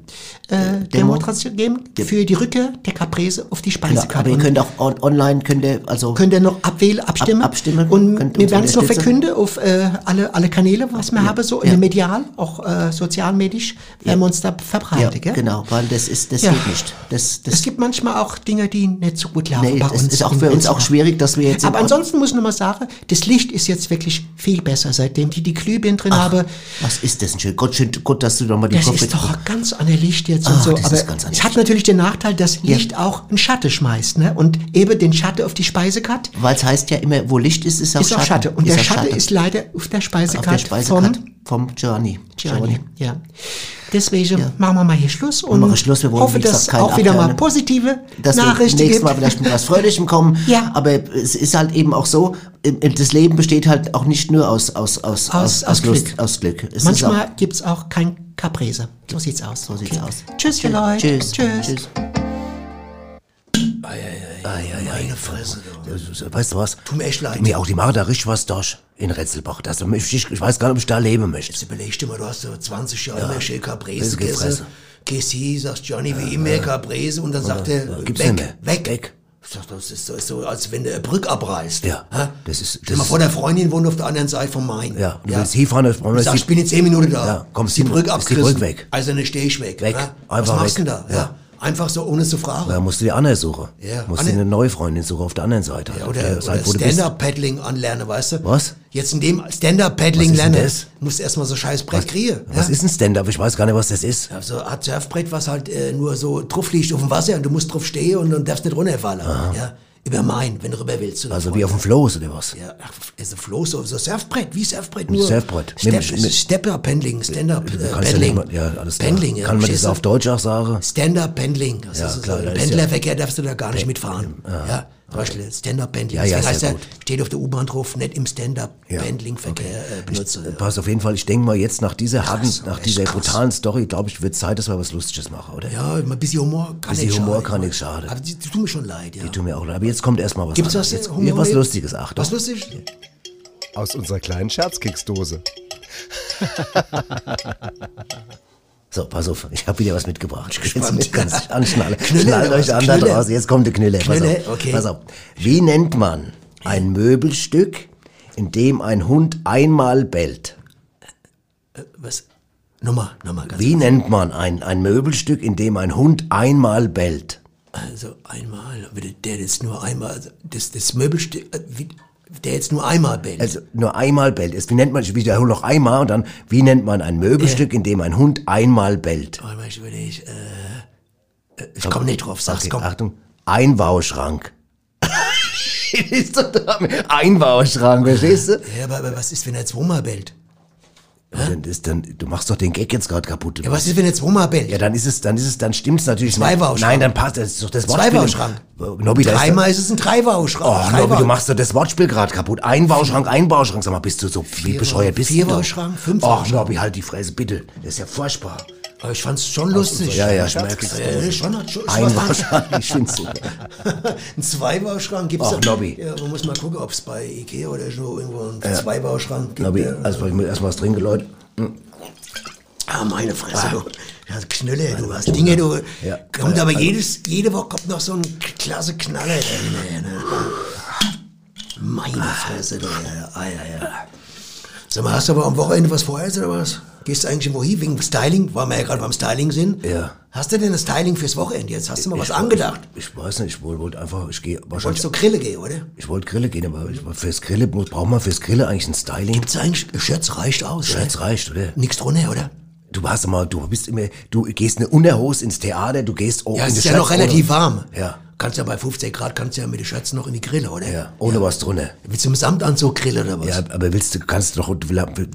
äh, Demonstration geben für die Rückkehr der Caprese auf die Genau, Speisekarte. aber ihr Und könnt auch on online, könnt ihr, also könnt ihr noch abwählen, abstimmen. Ab- abstimmen. Und wir werden es noch verkünden auf äh, alle, alle Kanäle, was wir haben, so Ja. medial, auch äh, sozialmedisch, werden wir uns da ja, verbreiten. gell? genau, weil das ist, das Ja. geht nicht. Das, das, Es gibt manchmal auch Dinge, die nicht so gut laufen nee, bei das uns. ist auch für uns auch schwierig, dass wir jetzt. Aber ansonsten muss ich noch mal sagen, das Licht ist jetzt wirklich viel besser, seitdem die die Glühbirnen drin Ach, haben. was ist das denn schön? Gott, schön, gut, dass du nochmal die Das Kurve- ist doch ein ganz anderes Licht jetzt und Ach, so. das Aber ist ganz anders. es hat natürlich den Nachteil, dass Licht auch einen Schatten schmeißt, ne? Und eben den Schatten auf die Speisekarte Weil es heißt ja immer, wo Licht ist, ist auch ist Schatten. auch Schatten. Und Ist der auch Schatten Schatten. ist leider auf der auf Speisekarte, der Speisekarte vom vom Gianni. Gianni. Ja. Deswegen machen wir mal hier Schluss und wir Schluss. Wir wollen, hoffe, gesagt, dass keinen auch wieder mal abhören. positive dass Nachrichten nächstes. Mal vielleicht mit was Fröhlichem kommen. Ja. Aber es ist halt eben auch so, das Leben besteht halt auch nicht nur aus, aus, aus, Aus- aus Lust, Glück. aus Glück. Es Manchmal gibt's auch kein Caprese. So sieht's aus. auch, so sieht's aus. Tschüss, ihr Leute. Tschüss. Tschüss. Tschüss. Meine Fresse. Weißt du was? Tut mir echt leid. Mir auch, die machen da richtig was durch in Retzelbach. Das, ich, ich weiß gar nicht, ob ich da leben möchte. Jetzt überleg dir mal, du hast so 20 Jahre immer schön Caprese das geht gegessen. hier, sagst Johnny wie immer Caprese und dann sagt er, gibt's weg, mehr. weg, Weg. Ich sag, das ist so, so, als wenn du eine Brücke abreißt. Ja, Hä? das ist- Stell das mal ist- vor, der Freundin wohnt auf der anderen Seite vom Main. Ja, du willst hinfahren, das brauchen wir Ich sag, ich bin in 10 Minuten da. Ja, komm, ist die Brücke ist die abgerissen. Brücke weg. Also dann stehe ich weg. Weg. Was Einfach machst du denn da? Ja. Einfach so, ohne zu fragen. Da musst du die andere suchen. Ja, Musst dir eine neue Freundin suchen auf der anderen Seite. Ja, oder, der oder du. Stand-Up-Paddling anlernen, weißt du? Was? Jetzt in dem Stand-Up-Paddling lernen, das? musst du erstmal so scheiß Brett kriegen. Was ja? ist ein Stand-up? Ich weiß gar nicht, was das ist. Also ein Surfbrett, was halt äh, nur so drauf liegt auf dem Wasser und du musst drauf stehen und, und darfst nicht runterfallen. Ja? Über Main, wenn du rüber willst. oder Also wie auf dem Floß oder was? Ja, also Floß, so, so Surfbrett, wie Surfbrett nur. Surfbrett. Stepper-Pendling, Stand-up, äh, ja, alles. Pendling, ja. Kann man das auf? Deutsch auch sagen? Stand-up-Pendling. Das Ja, ist klar, so. Pendlerverkehr darfst du da gar nicht mitfahren. Ja. Beispiel Stand-Up-Bandling. Ja, ja, Deswegen heißt sehr er, gut. steht auf der U-Bahn drauf, nicht im Stand-Up-Bandling-Verkehr äh, benutze. Pass auf jeden Fall, ich denke mal jetzt nach dieser harten, nach dieser krass. brutalen Story, glaube ich, wird Zeit, dass wir was Lustiges machen, oder? Ja, ein bisschen Humor kann Bisschen nicht Humor schaden. kann nicht schaden. Aber die, die tun mir schon leid, ja. Tut mir auch leid. Aber jetzt kommt erstmal was Gibt's anderes. was, jetzt, äh, Humor was Lustiges, Achtung. Was lustig? Aus unserer kleinen Scherzkeksdose. So, pass auf, ich habe wieder was mitgebracht. Ich gespannt. Jetzt ganz anschnallen. Schnallt euch an da draußen. Jetzt kommt der Knülle. Knülle, pass auf. okay. Pass auf. Wie nennt man ein Möbelstück, in dem ein Hund einmal bellt? Was? Nochmal, nochmal ganz Wie nennt man ein, ein Möbelstück, in dem ein Hund einmal bellt? Also einmal, der- jetzt nur einmal, also das, das Möbelstück, äh, der jetzt nur einmal bellt. Also nur einmal bellt. Wie nennt man, ich wiederhole noch einmal und dann, wie nennt man ein Möbelstück, in dem ein Hund einmal bellt? Warte mal, ich überlege, äh, äh, ich komme nicht drauf, sag's, Okay, komm. Achtung, Einbauschrank. Einbauschrank, verstehst du? Ja, aber, aber was ist, wenn er zweimal bellt? Dann ist dann, du machst doch den Gag jetzt gerade kaputt. Ja, was ist, wenn er zweimal bellt? Ja, dann ist es, dann ist es, dann stimmt's natürlich. Zweibauschrank. Nein, dann passt das ist doch das Wortspiel. Zweibauschrank. Äh, Nobby, da ist Dreimal ist es ein Dreibauschrank. Oh, Dreibau- Nobby, du machst doch das Wortspiel gerade kaputt. Einbauschrank, Einbauschrank. Sag mal, bist du so wie bescheuert bist du? Vierbauschrank, doch? Fünfbauschrank. Oh, Nobby, halt die Fresse, bitte. Das ist ja furchtbar. Aber ich fand's schon lustig. Ja, ja, ich merk's. Ja, schon, schon, schon Einbauschrank, ich find's super. Ein Zweibauschrank gibt's Ach, ja. Nobby. Ja, man muss mal gucken, ob es bei Ikea oder so irgendwo einen Zweibauschrank gibt. Nobby, ja. also ich muss erst mal was trinken, Leute. Ah, meine Fresse, du. Ja, Knülle, du hast Dinge, du. Ja. Kommt Ja, aber also- jedes, jede Woche kommt noch so ein klasse Knaller. drin, ne? Meine Fresse, du. Ja, ah, ja, ja. Sag mal, hast du aber am Wochenende was vor jetzt oder was? Gehst du eigentlich irgendwo hin wegen Styling? Weil wir ja gerade beim Styling sind. Ja. Hast du denn das Styling fürs Wochenende jetzt? Hast du mal was Ich- angedacht? Ich, ich weiß nicht, ich wollte einfach, ich gehe Wolltest wahrscheinlich. du Grille gehen, oder? Ich wollte Grille gehen, aber ich, fürs Grille braucht man fürs Grille eigentlich ein Styling. Gibt's eigentlich, Shirts reicht aus, Shirts oder? reicht, oder? Nix drunter, oder? Du hast mal, du bist immer, du gehst eine Unterhose ins Theater, du gehst oh, Ja, in es ist die ja noch relativ warm. Ja, Kannst ja bei 15 Grad, kannst ja mit den Shirts noch in die Grille, oder? ja, ohne was drunter. Willst du im Samtanzug grillen oder was? Ja, aber willst du, kannst du doch, du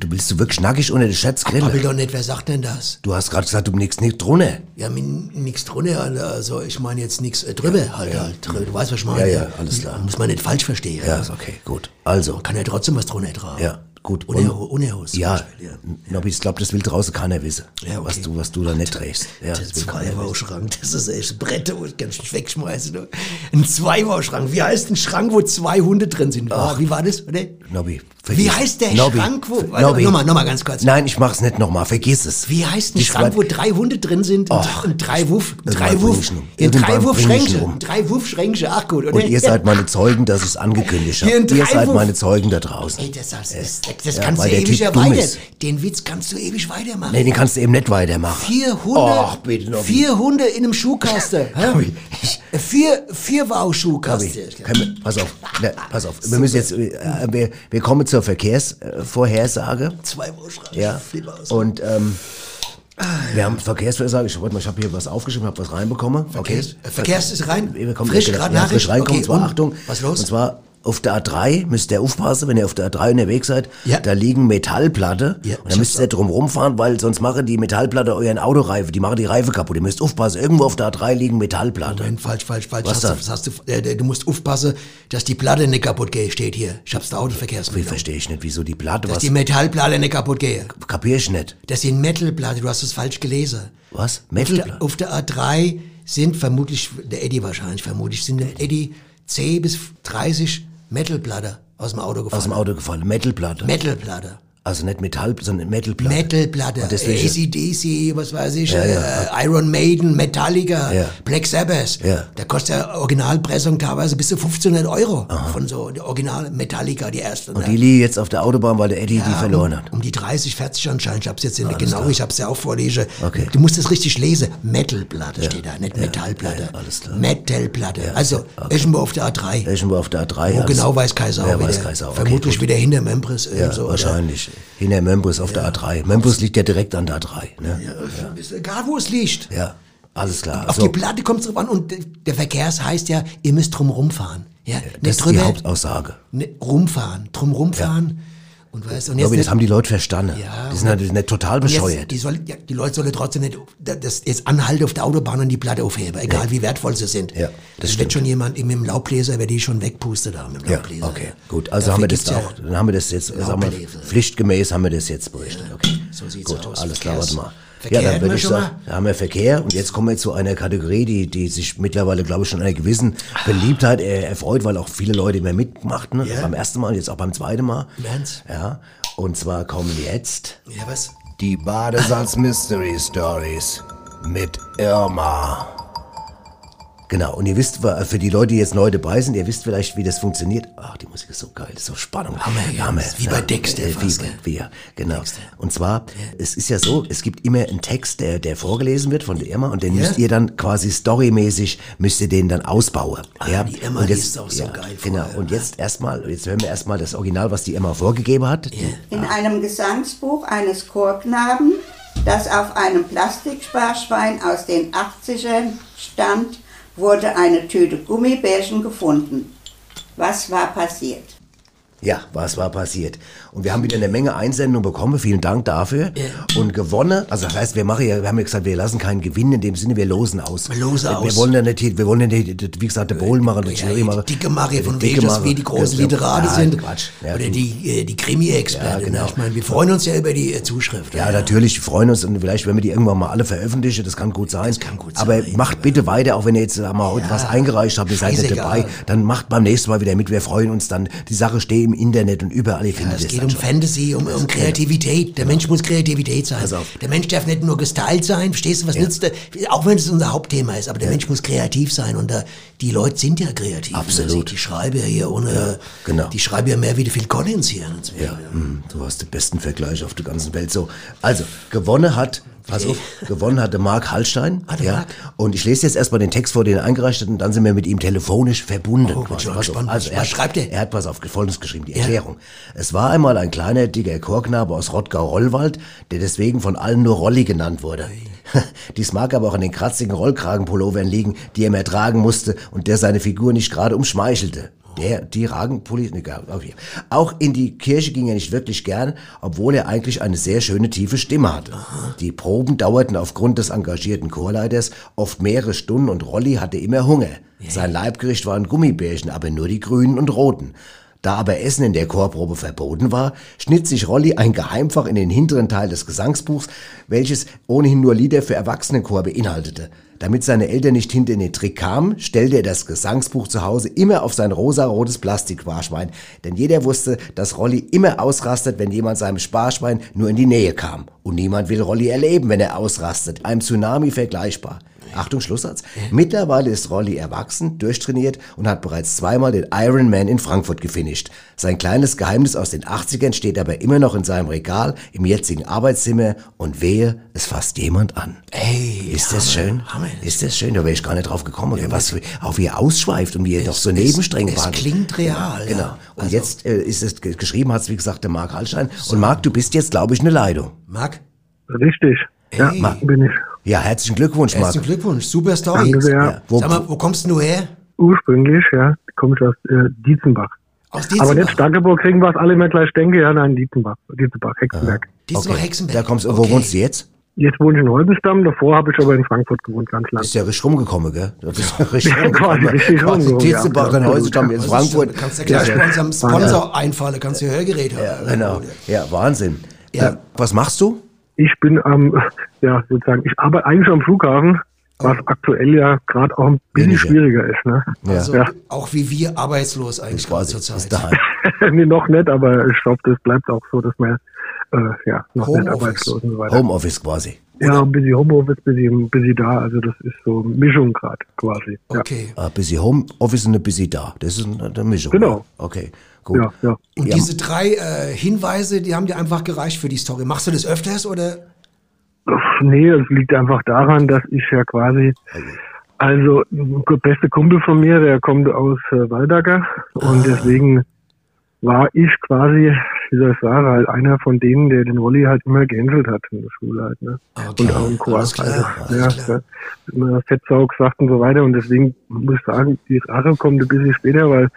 willst du wirklich nackig unter den Shirts Aber will grillen? doch nicht, wer sagt denn das? Du hast gerade gesagt, du nichts nicht drunter. Ja, nix drunter, also ich meine jetzt nichts äh, drüber halt, halt. drü- Du weißt, was ich meine? Ja, ja, alles klar. Muss man nicht falsch verstehen. Ja, ist okay, gut. Also, Kann ja trotzdem was drunter tragen. ja, gut. Unterho Unterhose zum Ja, Beispiel, ja. Ich glaube, das will draußen keiner wissen, Ja, okay. was du, was du da nicht trägst. Ja, Das das ist ein. Zweibauschrank, das ist echt ein Brett, wo ich ganz nicht wegschmeißen. Du. Ein Zweibauschrank. Wie heißt ein Schrank, wo zwei Hunde drin sind? War, wie war das? Oder? Nobby, Wie vergiss- heißt der Nobby, Schrank, wo. Warte. Nochmal, nochmal ganz kurz. Nein, ich mach's nicht nochmal, vergiss es. Wie heißt ein Ich Schrank, wo drei Hunde drin sind Och, und drei irgendwann drei Irgendwann drei um. drei Wuffschränke, ach gut, oder? Und ihr seid meine Zeugen, dass ich es angekündigt habe. ein Ihr seid meine Zeugen da draußen. Ey, das, das, das, Ja, kannst du ewig erweitern. Den Witz kannst du ewig weitermachen. Nee, den kannst du eben nicht weitermachen. Vier Hunde, Och, bitte, vier Hunde in einem Schuhkasten. Vier, vier Wow-Schuhkasten. Pass auf, ne, pass auf. Wir müssen jetzt, äh, wir, wir kommen zur Verkehrsvorhersage. Zwei Wow-Schrank. Ja. Und ähm, wir haben Verkehrsvorhersage. Ich mal, ich habe hier was aufgeschrieben, habe was reinbekommen. Okay. Verkehrs- äh, Verkehrs ist rein? Wir kommen Frisch, grad ja, Nachricht? frisch reinkommen. Okay, und zwar, und? Achtung. Was los? Und zwar auf der A3 müsst ihr aufpassen, wenn ihr auf der A3 unterwegs seid. Ja. Da liegen Metallplatte. Ja, da müsst ihr drum rumfahren, weil sonst machen die Metallplatte euren Autoreife. Die machen die Reife kaputt. Ihr müsst aufpassen. Irgendwo auf der A3 liegen Metallplatte. Moment, falsch, falsch, falsch. Was hast du, hast du, äh, du musst aufpassen, dass die Platte nicht kaputt geht, steht hier. Ich hab's da Autoverkehrsmittel. verstehe ich nicht, wieso die Platte Dass was. die Metallplatte nicht kaputt geht. Kapier ich nicht. Das sind Metalplatte, du hast es falsch gelesen. Was? Auf der, Metalplatte? auf der A3 sind vermutlich, der Eddie wahrscheinlich vermutlich, sind der Eddie 10 bis 30 Metalplatte aus dem Auto gefallen. Aus dem Auto gefallen. Metalplatte. Metalplatte. Also nicht Metall, sondern Metalplatte. Metalplatte, ACDC, was weiß ich, Ja, äh, ja. Iron Maiden, Metallica, Ja. Black Sabbath. Ja. Da kostet ja Originalpressung teilweise bis zu 1500 Euro von so der Original Metallica, die erste. Und die liegen jetzt auf der Autobahn, weil der Eddie die verloren um, hat. Um die 30, 40 anscheinend. Ich hab's jetzt nicht genau, ich hab's ja auch vorlesen. Okay. Du musst es richtig lesen. Metalplatte steht da, nicht Metallplatte. alles klar. Metalplatte. also, irgendwo auf der A3. Irgendwo auf der A3. Wo alles- genau weiß Kaiser Ja, weiß. Kaiser auch. Vermutlich okay, wieder hinter Membris. Ja, so, wahrscheinlich. Hinter Membus auf der A3. Membus liegt ja direkt an der A3. Ne? Ja, ist egal, wo es liegt. Ja, alles klar. Auf So, die Platte kommt es drauf an und der Verkehrs heißt ja, ihr müsst drum rumfahren. Ja, das nicht ist die drüber, Hauptaussage. ne, rumfahren, drum rumfahren Und weißt, und Ja, aber das haben die Leute verstanden. Ja, die sind halt nicht total und jetzt, bescheuert. die, soll, ja, die Leute sollen trotzdem nicht das jetzt anhalten auf der Autobahn und die Platte aufheben, egal wie wertvoll sie sind. Ja, das wird schon jemand mit dem Laubbläser, wer die schon wegpustet haben mit dem Ja, Laubbläser. okay, gut. Also Dafür haben wir das auch, dann haben wir das jetzt, sagen wir, pflichtgemäß haben wir das jetzt berichtet. Okay, so sieht's gut, aus. alles klar, warte mal. Verkehr ja, dann würde ich sagen, da haben wir Verkehr und jetzt kommen wir zu einer Kategorie, die, die sich mittlerweile, glaube ich, schon einer gewissen Beliebtheit äh, erfreut, weil auch viele Leute immer mitmachten. Ne? Ja. Beim ersten Mal und jetzt auch beim zweiten Mal. Ernst? Ja, und zwar kommen jetzt Ja, was? die Badesalz Mystery Stories mit Irma. Genau, und ihr wisst, für die Leute, die jetzt neu dabei sind, ihr wisst vielleicht, wie das funktioniert. Ach, die Musik ist so geil, ist so Spannung. Hammer, ja, ist wie bei Dexter äh, fast, Wie, wie, ja, genau. Und zwar, es ist ja so, es gibt immer einen Text, der, der vorgelesen wird von der Irma und den Ja? müsst ihr dann quasi storymäßig, müsst ihr den dann ausbauen. ja? Ah, die Irma, und jetzt, ist auch so ja, geil Genau, vorher. und jetzt erstmal, jetzt hören wir erstmal das Original, was die Irma vorgegeben hat. In einem Gesangsbuch eines Chorknaben, das auf einem Plastiksparschwein aus den 80ern stand, wurde eine Tüte Gummibärchen gefunden. Was war passiert? Ja, was war passiert? Und wir haben wieder eine Menge Einsendungen bekommen. Vielen Dank dafür. Und gewonnen, also das heißt, wir machen ja, wir haben ja gesagt, wir lassen keinen Gewinn in dem Sinne, wir losen aus. Wir losen Wir aus. wollen ja nicht, wir wollen ja nicht, wie gesagt, der Bowl machen, der Ja, Jury machen. die dicke Marie von dicke dass wir die großen Ja, Literaten ja, sind. Quatsch. Ja, Oder die, äh, die Krimi-Experten. Ja, genau. ne? Ich meine, wir freuen uns ja über die äh, Zuschrift. Ja, natürlich, wir freuen uns und vielleicht, wenn wir die irgendwann mal alle veröffentlichen, das kann gut sein. Das kann gut aber sein, macht bitte weiter, auch wenn ihr jetzt wir, heute was eingereicht habt, ihr seid nicht dabei, dann macht beim nächsten Mal wieder mit. Wir freuen uns dann. Die Sache steht im Internet und überall, ihr Ja, findet es um. Fantasy, um, um Kreativität. Der Mensch muss Kreativität sein. Der Mensch darf nicht nur gestylt sein, verstehst du, was nützt der? Auch wenn es unser Hauptthema ist, aber der Mensch muss kreativ sein und äh, die Leute sind ja kreativ. Absolut. Die schreiben ja hier ohne, genau. die schreiben ja mehr wie der Phil Collins hier. Ja, hm, du hast den besten Vergleich auf der ganzen Welt. So, also gewonnen hat, pass auf, gewonnen hatte Mark Hallstein. Ah, ja, Mark. und ich lese jetzt erstmal den Text vor, den er eingereicht hat, und dann sind wir mit ihm telefonisch verbunden. Oh, Pass auf. gespannt. Also, Was er, schreibt er? Er hat was auf Folgendes geschrieben, die Erklärung. Es war einmal ein kleiner, dicker Chorknabe aus Rottgau-Rollwald, der deswegen von allen nur Rolli genannt wurde. Dies mag aber auch an den kratzigen Rollkragenpullovern liegen, die er mehr tragen musste und der seine Figur nicht gerade umschmeichelte. Der, die okay. Auch in die Kirche ging er nicht wirklich gern, obwohl er eigentlich eine sehr schöne tiefe Stimme hatte. Die Proben dauerten aufgrund des engagierten Chorleiters oft mehrere Stunden und Rolli hatte immer Hunger. Sein Leibgericht waren Gummibärchen, aber nur die grünen und roten. Da aber Essen in der Chorprobe verboten war, schnitt sich Rolli ein Geheimfach in den hinteren Teil des Gesangsbuchs, welches ohnehin nur Lieder für Erwachsenenchor beinhaltete. Damit seine Eltern nicht hinter in den Trick kamen, stellte er das Gesangsbuch zu Hause immer auf sein rosarotes Plastiksparschwein. Denn jeder wusste, dass Rolli immer ausrastet, wenn jemand seinem Sparschwein nur in die Nähe kam. Und niemand will Rolli erleben, wenn er ausrastet. Einem Tsunami vergleichbar. Achtung, Schlusssatz. Mittlerweile ist Rolli erwachsen, durchtrainiert und hat bereits zweimal den Ironman in Frankfurt gefinisht. Sein kleines Geheimnis aus den 80ern steht aber immer noch in seinem Regal im jetzigen Arbeitszimmer und wehe, es fasst jemand an. Ey, Ist das Hammer, schön? Hammer. Ist das schön? Da wäre ich gar nicht drauf gekommen. was, für- auch wie er ausschweift und wie er doch so Nebenstränge es behandelt. klingt real, ja. Genau. Und Also- jetzt äh, ist es ge- geschrieben, hat es wie gesagt der Marc Hallstein. Und Marc, du bist jetzt, glaube ich, eine Leitung. Marc, Richtig. Ja, Hey. bin ich. Ja, herzlichen Glückwunsch, Marc. herzlichen Glückwunsch, super Story. Danke sehr. Ja, wo, Sag mal, wo kommst du her? Ursprünglich, ja, komme ich aus äh, Dietzenbach. Aus Aber Dietzenbach. nicht Starkeburg kriegen wir es alle immer gleich denken, ja, nein, Dietzenbach, Dietzenbach, Hexenberg. Dietzenbach, okay. Hexenberg. Da kommst du, wo Okay. wohnst du jetzt? Jetzt wohne ich in Holzenstamm, davor habe ich aber in Frankfurt gewohnt, ganz lang. Bist ja richtig rumgekommen, gell? Du bist ja richtig Ja, rumgekommen. quasi richtig Quasi rumgekommen, Tietzenbach, ja. dann Häuserstamm, jetzt Das ist Frankfurt. schon- Kannst du gleich bei unserem Sponsor einfallen, kannst du Hörgerät haben. Ja, genau. Ja, Wahnsinn. Ja. Äh, was machst du? Ich bin am, ja, sozusagen, ich arbeite eigentlich am Flughafen, was aktuell ja gerade auch ein bisschen Weniger. schwieriger ist, ne? Also Ja. auch wie wir arbeitslos eigentlich gerade Quasi. zur Ist Zeit. daheim. nee, noch nicht, aber ich glaube, das bleibt auch so, dass man, äh, ja, noch nicht Homeoffice. arbeitslos und so weiter. Homeoffice quasi. Ja, ein bisschen Homeoffice, ein bisschen, ein bisschen da, also das ist so Mischung gerade quasi. Ja. Okay. Ein bisschen Homeoffice und ein bisschen da. Das ist eine, eine Mischung. Genau. Okay, gut. Ja, ja. Und Ja. diese drei äh, Hinweise, die haben dir einfach gereicht für die Story. Machst du das öfters oder? Nee, es liegt einfach daran, dass ich ja quasi, also ein beste Kumpel von mir, der kommt aus äh, Waldacker und deswegen war ich quasi, wie soll ich sagen, halt einer von denen, der den Rolli halt immer gehänselt hat in der Schule halt, ne? Okay, und auch im Chor. alles klar, also, alles ja, klar. ja, immer Fettsau gesagt und so weiter und deswegen muss ich sagen, die Rache kommt ein bisschen später, weil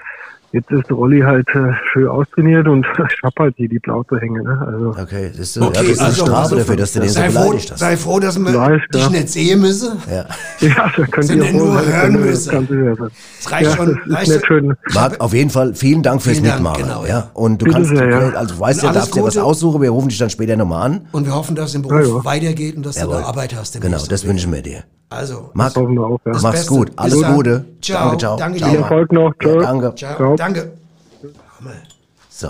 Jetzt ist Rolli halt äh, schön austrainiert und ich hab halt hier die Blaute hängen. Ne? Also, Okay, das ist, ja, das ist eine also, Strafe also, dafür, dass du den so sei froh, beleidigt hast. sei froh, dass wir Vielleicht, dich ja. nicht sehen müssen. Ja. ja, da könnt ihr ja wohl nur hören äh, müssen. Das reicht ja, schon. das ist Weißt nicht du, schön. Marc, auf jeden Fall vielen Dank fürs Vielen Dank, Mitmachen. genau, ja. Und du Bitte kannst, sehr, ja. also du weißt Und ja, darfst dir was aussuchen, wir rufen dich dann später nochmal an. Und wir hoffen, dass es im Beruf Ja, ja. weitergeht und dass du da Arbeit hast. Genau, das wünschen wir dir. Also, Marc, auch, ja. das mach's Beste. gut. Alles. Gute. Ciao. Danke, ciao. Danke Ciao, Erfolg noch. Ja, Tschö. danke. Ciao. Ciao. Danke. So.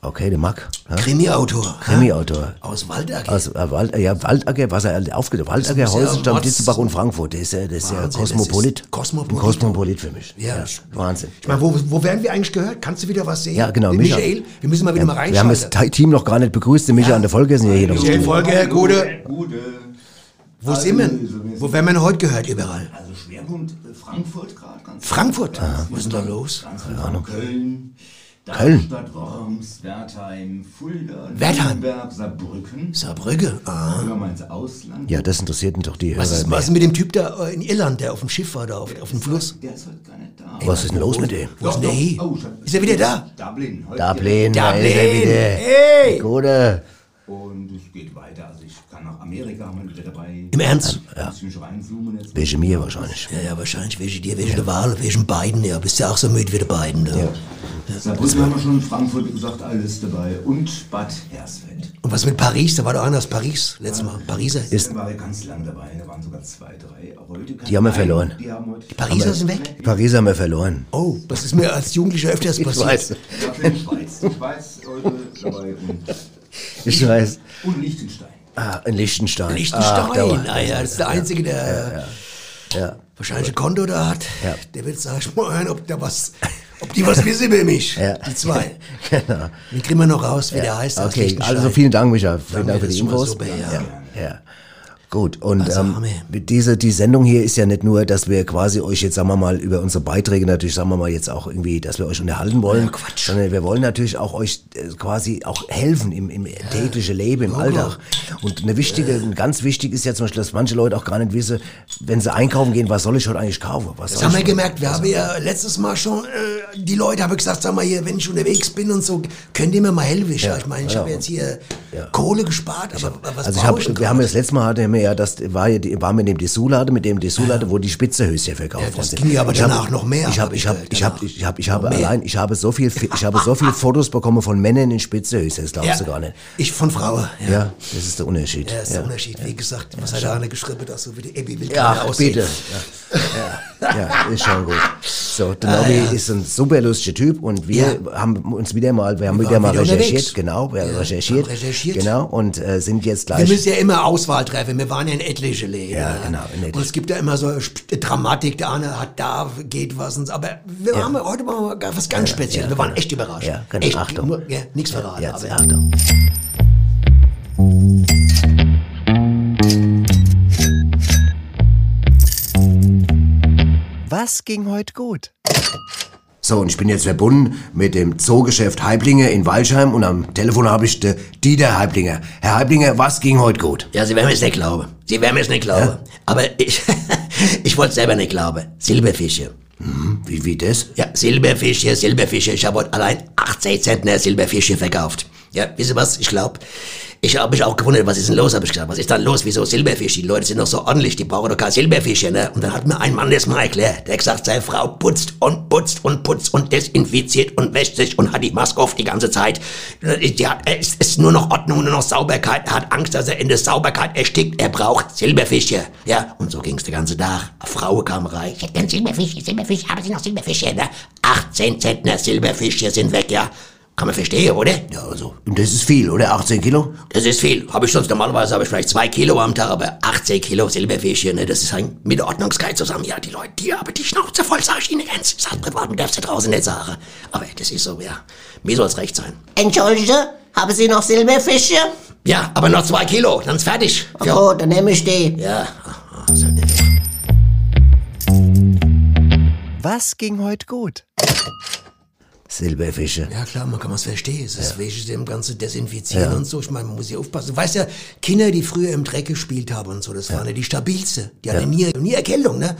Okay, der Marc. Ja? Krimi-Autor. Krimi-Autor. Aus Waldack. Aus äh, Wald, ja, Waldacker, was er aufgedacht Waldacker, Das ja Mords- Ditzelbach und Frankfurt. Der ist ja, der ist ja Kosmopolit. das ist Kosmopolit. Ein Kosmopolit für mich. Ja. Wahnsinn. Ich meine, wo, wo werden wir eigentlich gehört? Kannst du wieder was sehen? Ja, genau, Den Micha. Michael, wir müssen mal wieder mal Wir haben reinschauen. das Te- Team noch gar nicht begrüßt. Der Micha und der Volker sind ja hier noch. Michael. Folge, gute. Gute. Wo sind wir? Wo werden wir denn heute gehört überall? Also Schwerpunkt äh, Frankfurt gerade ganz Frankfurt. Was ist denn da los? Ganz Köln, Köln? Darmstadt, Worms, Wertheim, Fulda, Wertheim. Nürnberg, Saarbrücken. Saarbrücke. Ah. Ins Ausland. Ja, das interessiert doch die Was Hörer ist, mehr. was ist mit dem Typ da äh, in Irland, der auf dem Schiff war, da auf, auf dem Fluss? Der ist heute gar nicht da. Was ist denn los mit dem? Wo ist denn der? Oh, Ist er wieder da? Dublin. Heute Dublin, da ist er Dublin. wieder. Hey! Gute. Und es geht. Also ich Amerika mal wieder dabei. Im Ernst? Ja. Ich. Welche mir wahrscheinlich. Ja, ja, wahrscheinlich welche dir, welche der Wahl, welchen beiden, ja. Bist ja auch so müde wie der beiden, da. Saarbrücken haben wir schon, Frankfurt, wie gesagt, alles dabei. Und Bad Hersfeld. Und was mit Paris? Da war doch einer aus Paris, letztes Mal. Pariser. Da war ich ganz lang dabei, da waren sogar zwei, drei. Aber heute Die haben wir ich- verloren. Die haben heute. Die Pariser sind weg? Die Pariser haben wir verloren. Oh, das ist mir als Jugendlicher öfters passiert. weiß. Die Schweiz. Die Schweiz heute dabei und, Ich weiß. und Liechtenstein. Ah, in Liechtenstein. Liechtenstein. Ach, war- ah, ja, das ist der Einzige, der Ja. wahrscheinlich ein Konto da hat. Ja. Der wird sagen, ich mal hören, ob, da was, ob die was wissen über mich. Ja. Die zwei. Genau. Wie kriegen wir noch raus, wie der heißt? Okay, also vielen Dank, Micha. Vielen Danke, Dank für die Infos. super, ja. ja. Ja. Gut, und Also, ähm, diese, die Sendung hier ist ja nicht nur, dass wir quasi euch jetzt, sagen wir mal, über unsere Beiträge natürlich, sagen wir mal, jetzt auch irgendwie, dass wir euch unterhalten wollen, Ja, Quatsch. sondern wir wollen natürlich auch euch äh, quasi auch helfen im, im täglichen Leben, im Logo. Alltag. Und eine wichtige, ein ganz wichtig ist ja zum Beispiel, dass manche Leute auch gar nicht wissen, wenn sie einkaufen gehen, was soll ich heute eigentlich kaufen? Was Das haben wir ich- gemerkt. Wir haben ja letztes Mal schon, äh, die Leute haben gesagt, sag mal hier, wenn ich unterwegs bin und so, könnt ihr mir mal helfen? Ich, Ja, ich meine, ich ja. habe jetzt hier Kohle gespart, aber was Also ich hab, ich wir haben das letzte Mal hatten wir ja, das war ja, die, wir in dem Dessous-Laden, mit dem Dessous-Laden, wo die Spitzehöschen verkauft Ja, das sind. ging ja aber Ich hab- danach noch mehr, Ich hab habe, ich habe, ich habe, ich habe, ich habe allein, ich habe so viel, ich habe so viele Fotos bekommen von Männern in Spitzehöschen, das glaubst ja, du gar nicht. Ich von Frauen. Ja. Ja, das ist der Unterschied. Ja, das ist der Unterschied. Wie gesagt, was hat eine geschrieben, dass so wie die Ebi will Ja, bitte. Ja. Ist schon gut. So, der Nobby Ah, ist ein super lustiger Typ und wir haben uns wieder mal, wir haben Wir wieder mal recherchiert, genau, wir haben recherchiert, haben recherchiert. genau, und äh, sind jetzt Wir gleich. müssen ja immer Auswahl treffen. Wir waren ja in etliche Läden. Ja, genau. Und es gibt ja immer so Dramatik. Der eine hat da, geht was. Und, so. aber wir Ja. haben heute mal was ganz Spezielles. ja, wir waren genau. echt überrascht. Ja, genau. Echt, Achtung. Nichts verraten. Ja, aber, Achtung. Was ging heute gut? So, und ich bin jetzt verbunden mit dem Zoogeschäft Heiblinger in Walsheim und am Telefon habe ich den Dieter Heiblinger. Herr Heiblinger, was ging heute gut? Ja, Sie werden mir es nicht glauben. Sie werden mir es nicht glauben. Aber ich, ich wollte selber nicht glauben. Silberfische. Wie, wie das? Ja, Silberfische, Silberfische. Ich habe heute allein 18 Zentner Silberfische verkauft. Ja, wisst ihr was? Ich glaube, ich habe mich auch gewundert, was ist denn los, habe ich gesagt. Was ist dann los? Wieso Silberfische? Die Leute sind doch so ordentlich, die brauchen doch keine Silberfische, ne? Und dann hat mir ein Mann das mal erklärt. Der gesagt, seine Frau putzt und putzt und putzt und desinfiziert und wäscht sich und hat die Maske auf die ganze Zeit. Die hat, es ist nur noch Ordnung, nur noch Sauberkeit. Er hat Angst, dass er in der Sauberkeit erstickt. Er braucht Silberfische. Ja, und so ging's den ganzen Tag. Eine Frau kam rein. Ich hätte gern Silberfische, Silberfische, haben Sie noch Silberfische, ne? 18 Zentner Silberfische sind weg, ja. Kann man verstehen, oder? Ja, also, und das ist viel, oder? 18 Kilo? Das ist viel. Habe ich sonst normalerweise habe ich vielleicht zwei Kilo am Tag, aber 18 Kilo Silberfische, ne, das ist halt mit der Ordnungskeit zusammen. Ja, die Leute, die haben die Schnauze voll, sag ich Ihnen ganz. Das privat darfst du draußen nicht sagen. Aber das ist so, ja. Mir soll's recht sein. Entschuldige, haben Sie noch Silberfische? Ja, aber noch zwei Kilo, dann ist fertig. Ja. Oh, dann nehme ich die. Ja. Was ging heute gut? Silberfische. Ja klar, man kann es verstehen. Es ist wichtig, dem Ganze desinfizieren und so. Ich meine, man muss ja aufpassen. Du weißt ja, Kinder, die früher im Dreck gespielt haben und so, das waren ja die stabilste. Die hatten nie, nie Erkältung, ne?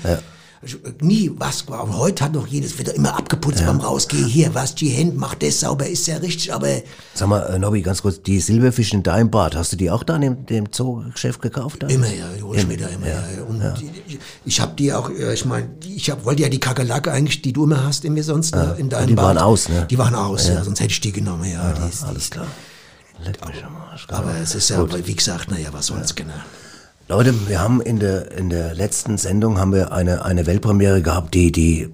Nie was war. Und heute hat noch jedes wieder immer abgeputzt beim Rausgehen. Hier, was die Hände, macht das sauber, ist ja richtig, aber Sag mal, äh, Nobby, ganz kurz, die Silberfische in deinem Bad, hast du die auch da in dem, dem Zoogeschäft gekauft? Da? Immer, ja, die hol ich mir da immer. Ja. Ja. Und die, ich habe die auch, ja, ich meine, ich hab, wollte ja die Kakerlake eigentlich, die du immer hast in mir sonst, ne, in deinem die Bad. waren aus, ne? Die waren aus, ja, sonst hätte ich die genommen, ja. die, ist- Alles klar. Leck mich am Arsch. aber es ist ja, wie gesagt, naja, was soll's, genau. Leute, wir haben in der, in der letzten Sendung haben wir eine, eine Weltpremiere gehabt, die, die,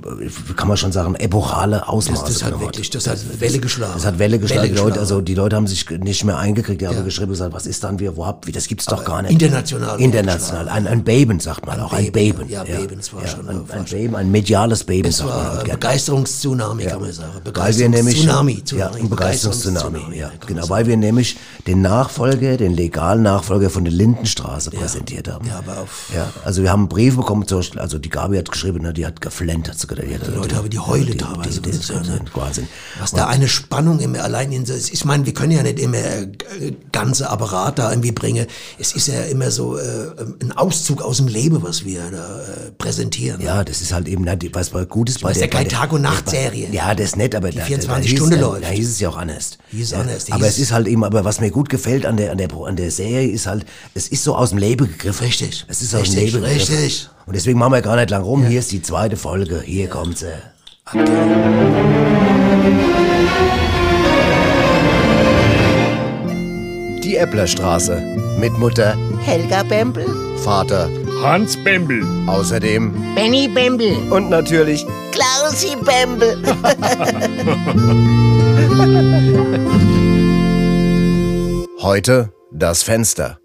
kann man schon sagen, epochale Ausmaße Das, das hat wirklich, das hat Welle geschlagen. Das hat Welle geschlagen. die Leute, also die Leute haben sich nicht mehr eingekriegt. Die haben geschrieben, gesagt, was ist dann wir, wo habt, wie, das gibt's doch gar nicht. international International. Ein, ein Beben, sagt man auch. Ein Beben. Ja, Beben, das war schon- Ein, ein Beben, ein mediales Beben, Es sagt man war gerne. Begeisterungstsunami, kann man sagen. Weil wir nämlich, Tsunami, ja, ein Begeisterungstsunami, Begeisterungstsunami, ja, genau, weil wir nämlich den Nachfolger, den legalen Nachfolger von der Lindenstraße präsentiert haben. Ja, aber auf, Ja, also wir haben einen Brief bekommen, zum Beispiel, also die Gabi hat geschrieben, ne, die hat geflennt, hat sie gesagt. Die, hat- Die Leute haben die Heule die, teilweise, Die, die, das ist ja, ne? Wahnsinn. was da eine Spannung immer allein in so, ich meine, wir können ja nicht immer äh, ganze Apparat da irgendwie bringen. Es ist ja immer so äh, ein Auszug aus dem Leben, was wir da äh, präsentieren. Ja, das ist halt eben, die- was bei gut ist bei der, ja keine bei der- Tag- und Nacht-Serie. Ja, das ist nett, aber da, 24 da, da hieß Stunden ja, läuft. Da hieß es ja auch anders. Hieß ja, anders, die Aber es ist halt eben, aber was mir gut gefällt an der, an der, an der Serie ist halt, es ist so aus dem Leben gegriffen. Richtig. Es ist aus dem Richtig. Und deswegen machen wir gar nicht lang rum. Hier ist die zweite Folge. Hier kommt sie. Die Epplerstraße. Mit Mutter Helga Bembel? Vater. Hans Bembel. Außerdem. Benny Bembel. Und natürlich. Klausi Bembel. Heute das Fenster.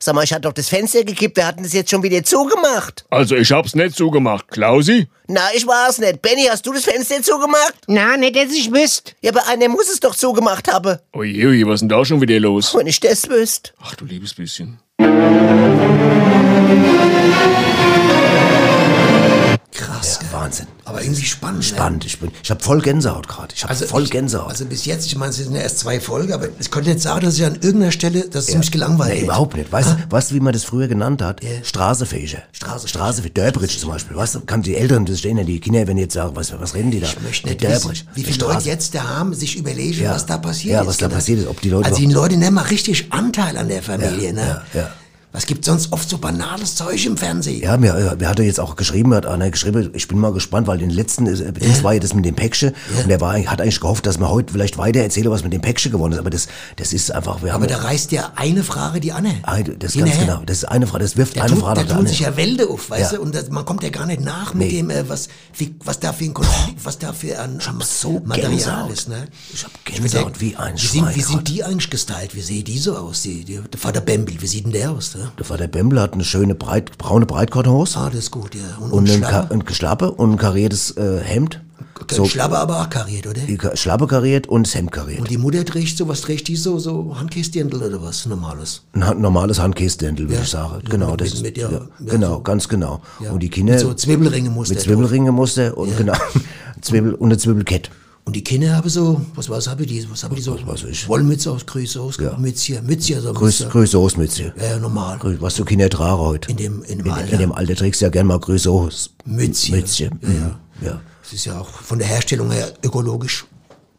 Sag mal, ich hatte doch das Fenster gekippt, wir hatten das jetzt schon wieder zugemacht. Also ich hab's nicht zugemacht. Klausi? Na, ich war's nicht. Benny, hast du das Fenster zugemacht? Na, nicht, dass ich wüsste. Ja, aber einer muss es doch zugemacht haben. Oje, was ist denn da schon wieder los? Wenn ich das wüsste. Ach du liebes bisschen. Krass, Ja, Wahnsinn. aber irgendwie spannend. ne? Spannend. Ich, bin, ich habe voll Gänsehaut gerade. Ich habe voll ich, Gänsehaut. Also bis jetzt, ich meine, es sind ja erst zwei Folgen, aber ich konnte nicht sagen, dass ich an irgendeiner Stelle, dass es mich gelangweilt Nee, überhaupt nicht. Weißt, du, weißt du, wie man das früher genannt hat? Straßefächer. Straßefächer. Straßefächer. Dörbridge zum Beispiel. Weißt du, kann die Älteren das stehen, ja, die Kinder, wenn die jetzt sagen, was, was reden die da? Ich möchte nicht Dörbridge. wissen, wie viele Leute jetzt da haben, sich überlegen, Ja. was da passiert Ja, ist. was da genau. passiert ist, ob die Leute Also die Leute nehmen mal richtig Anteil an der Familie, ne? ja, ja. Was gibt sonst oft so banales Zeug im Fernsehen? Ja, mir, äh, mir hat er jetzt auch geschrieben, hat einer geschrieben, ich bin mal gespannt, weil den letzten, äh, das war ja das mit dem Päckchen und er war, hat eigentlich gehofft, dass man heute vielleicht weiter erzähle, was mit dem Päckchen geworden ist, aber das, das ist einfach, wir Aber da reißt ja eine Frage die andere. eine, das ist ganz genau, das ist eine Frage, das wirft Da eine tun, Frage da nach der tun anderen. sich ja Wälder auf, weißt Ja. du, und das, man kommt ja gar nicht nach mit Nee. dem, äh, was, wie, was da für ein Konflikt, was da für ein so Material Gänsehaut. ist, ne? Ich hab Gänsehaut wie ein wie sind, wie Schwein. sind die eigentlich gestylt? Wie sehen die so aus? Die, die, der Vater Bembel, wie sieht denn der aus? Ne? Der Vater Bembel hat eine schöne breit, braune Breitkottenhose Ah, das ist gut, ja. Und, und, und, ein, Schlappe, ein Geschlappe und ein kariertes äh, Hemd. So, Schlappe aber auch kariert, oder? die Schlappe kariert und das Hemd kariert. Und die Mutter trägt so, was trägt die so, so Handkästchen oder was Normales? Ein normales Handkästendel, würde Ja. ich sagen. Ja, genau, mit- das mit- ist, mit- ja, genau, so. ganz genau. Und die Kinder Mit so Zwiebelringemuster mit Zwiebelringemuster und genau Zwiebel und eine Zwiebelkette. Und die Kinder haben so, was, was haben die, was haben die so? weiß ich. Wollmütze aus Grüße aus, Ja. Mützchen, Mützchen, so Grüß, Mütze. Grüße aus Mütze. Ja, ja, normal. Grüß- Was du Kinder tragen heute. In dem, in dem in, Alter. in dem Alter trägst du ja gerne mal Grüße aus. Mützchen. Mützchen. Ja, ja. ja. Das ist ja auch von der Herstellung her ökologisch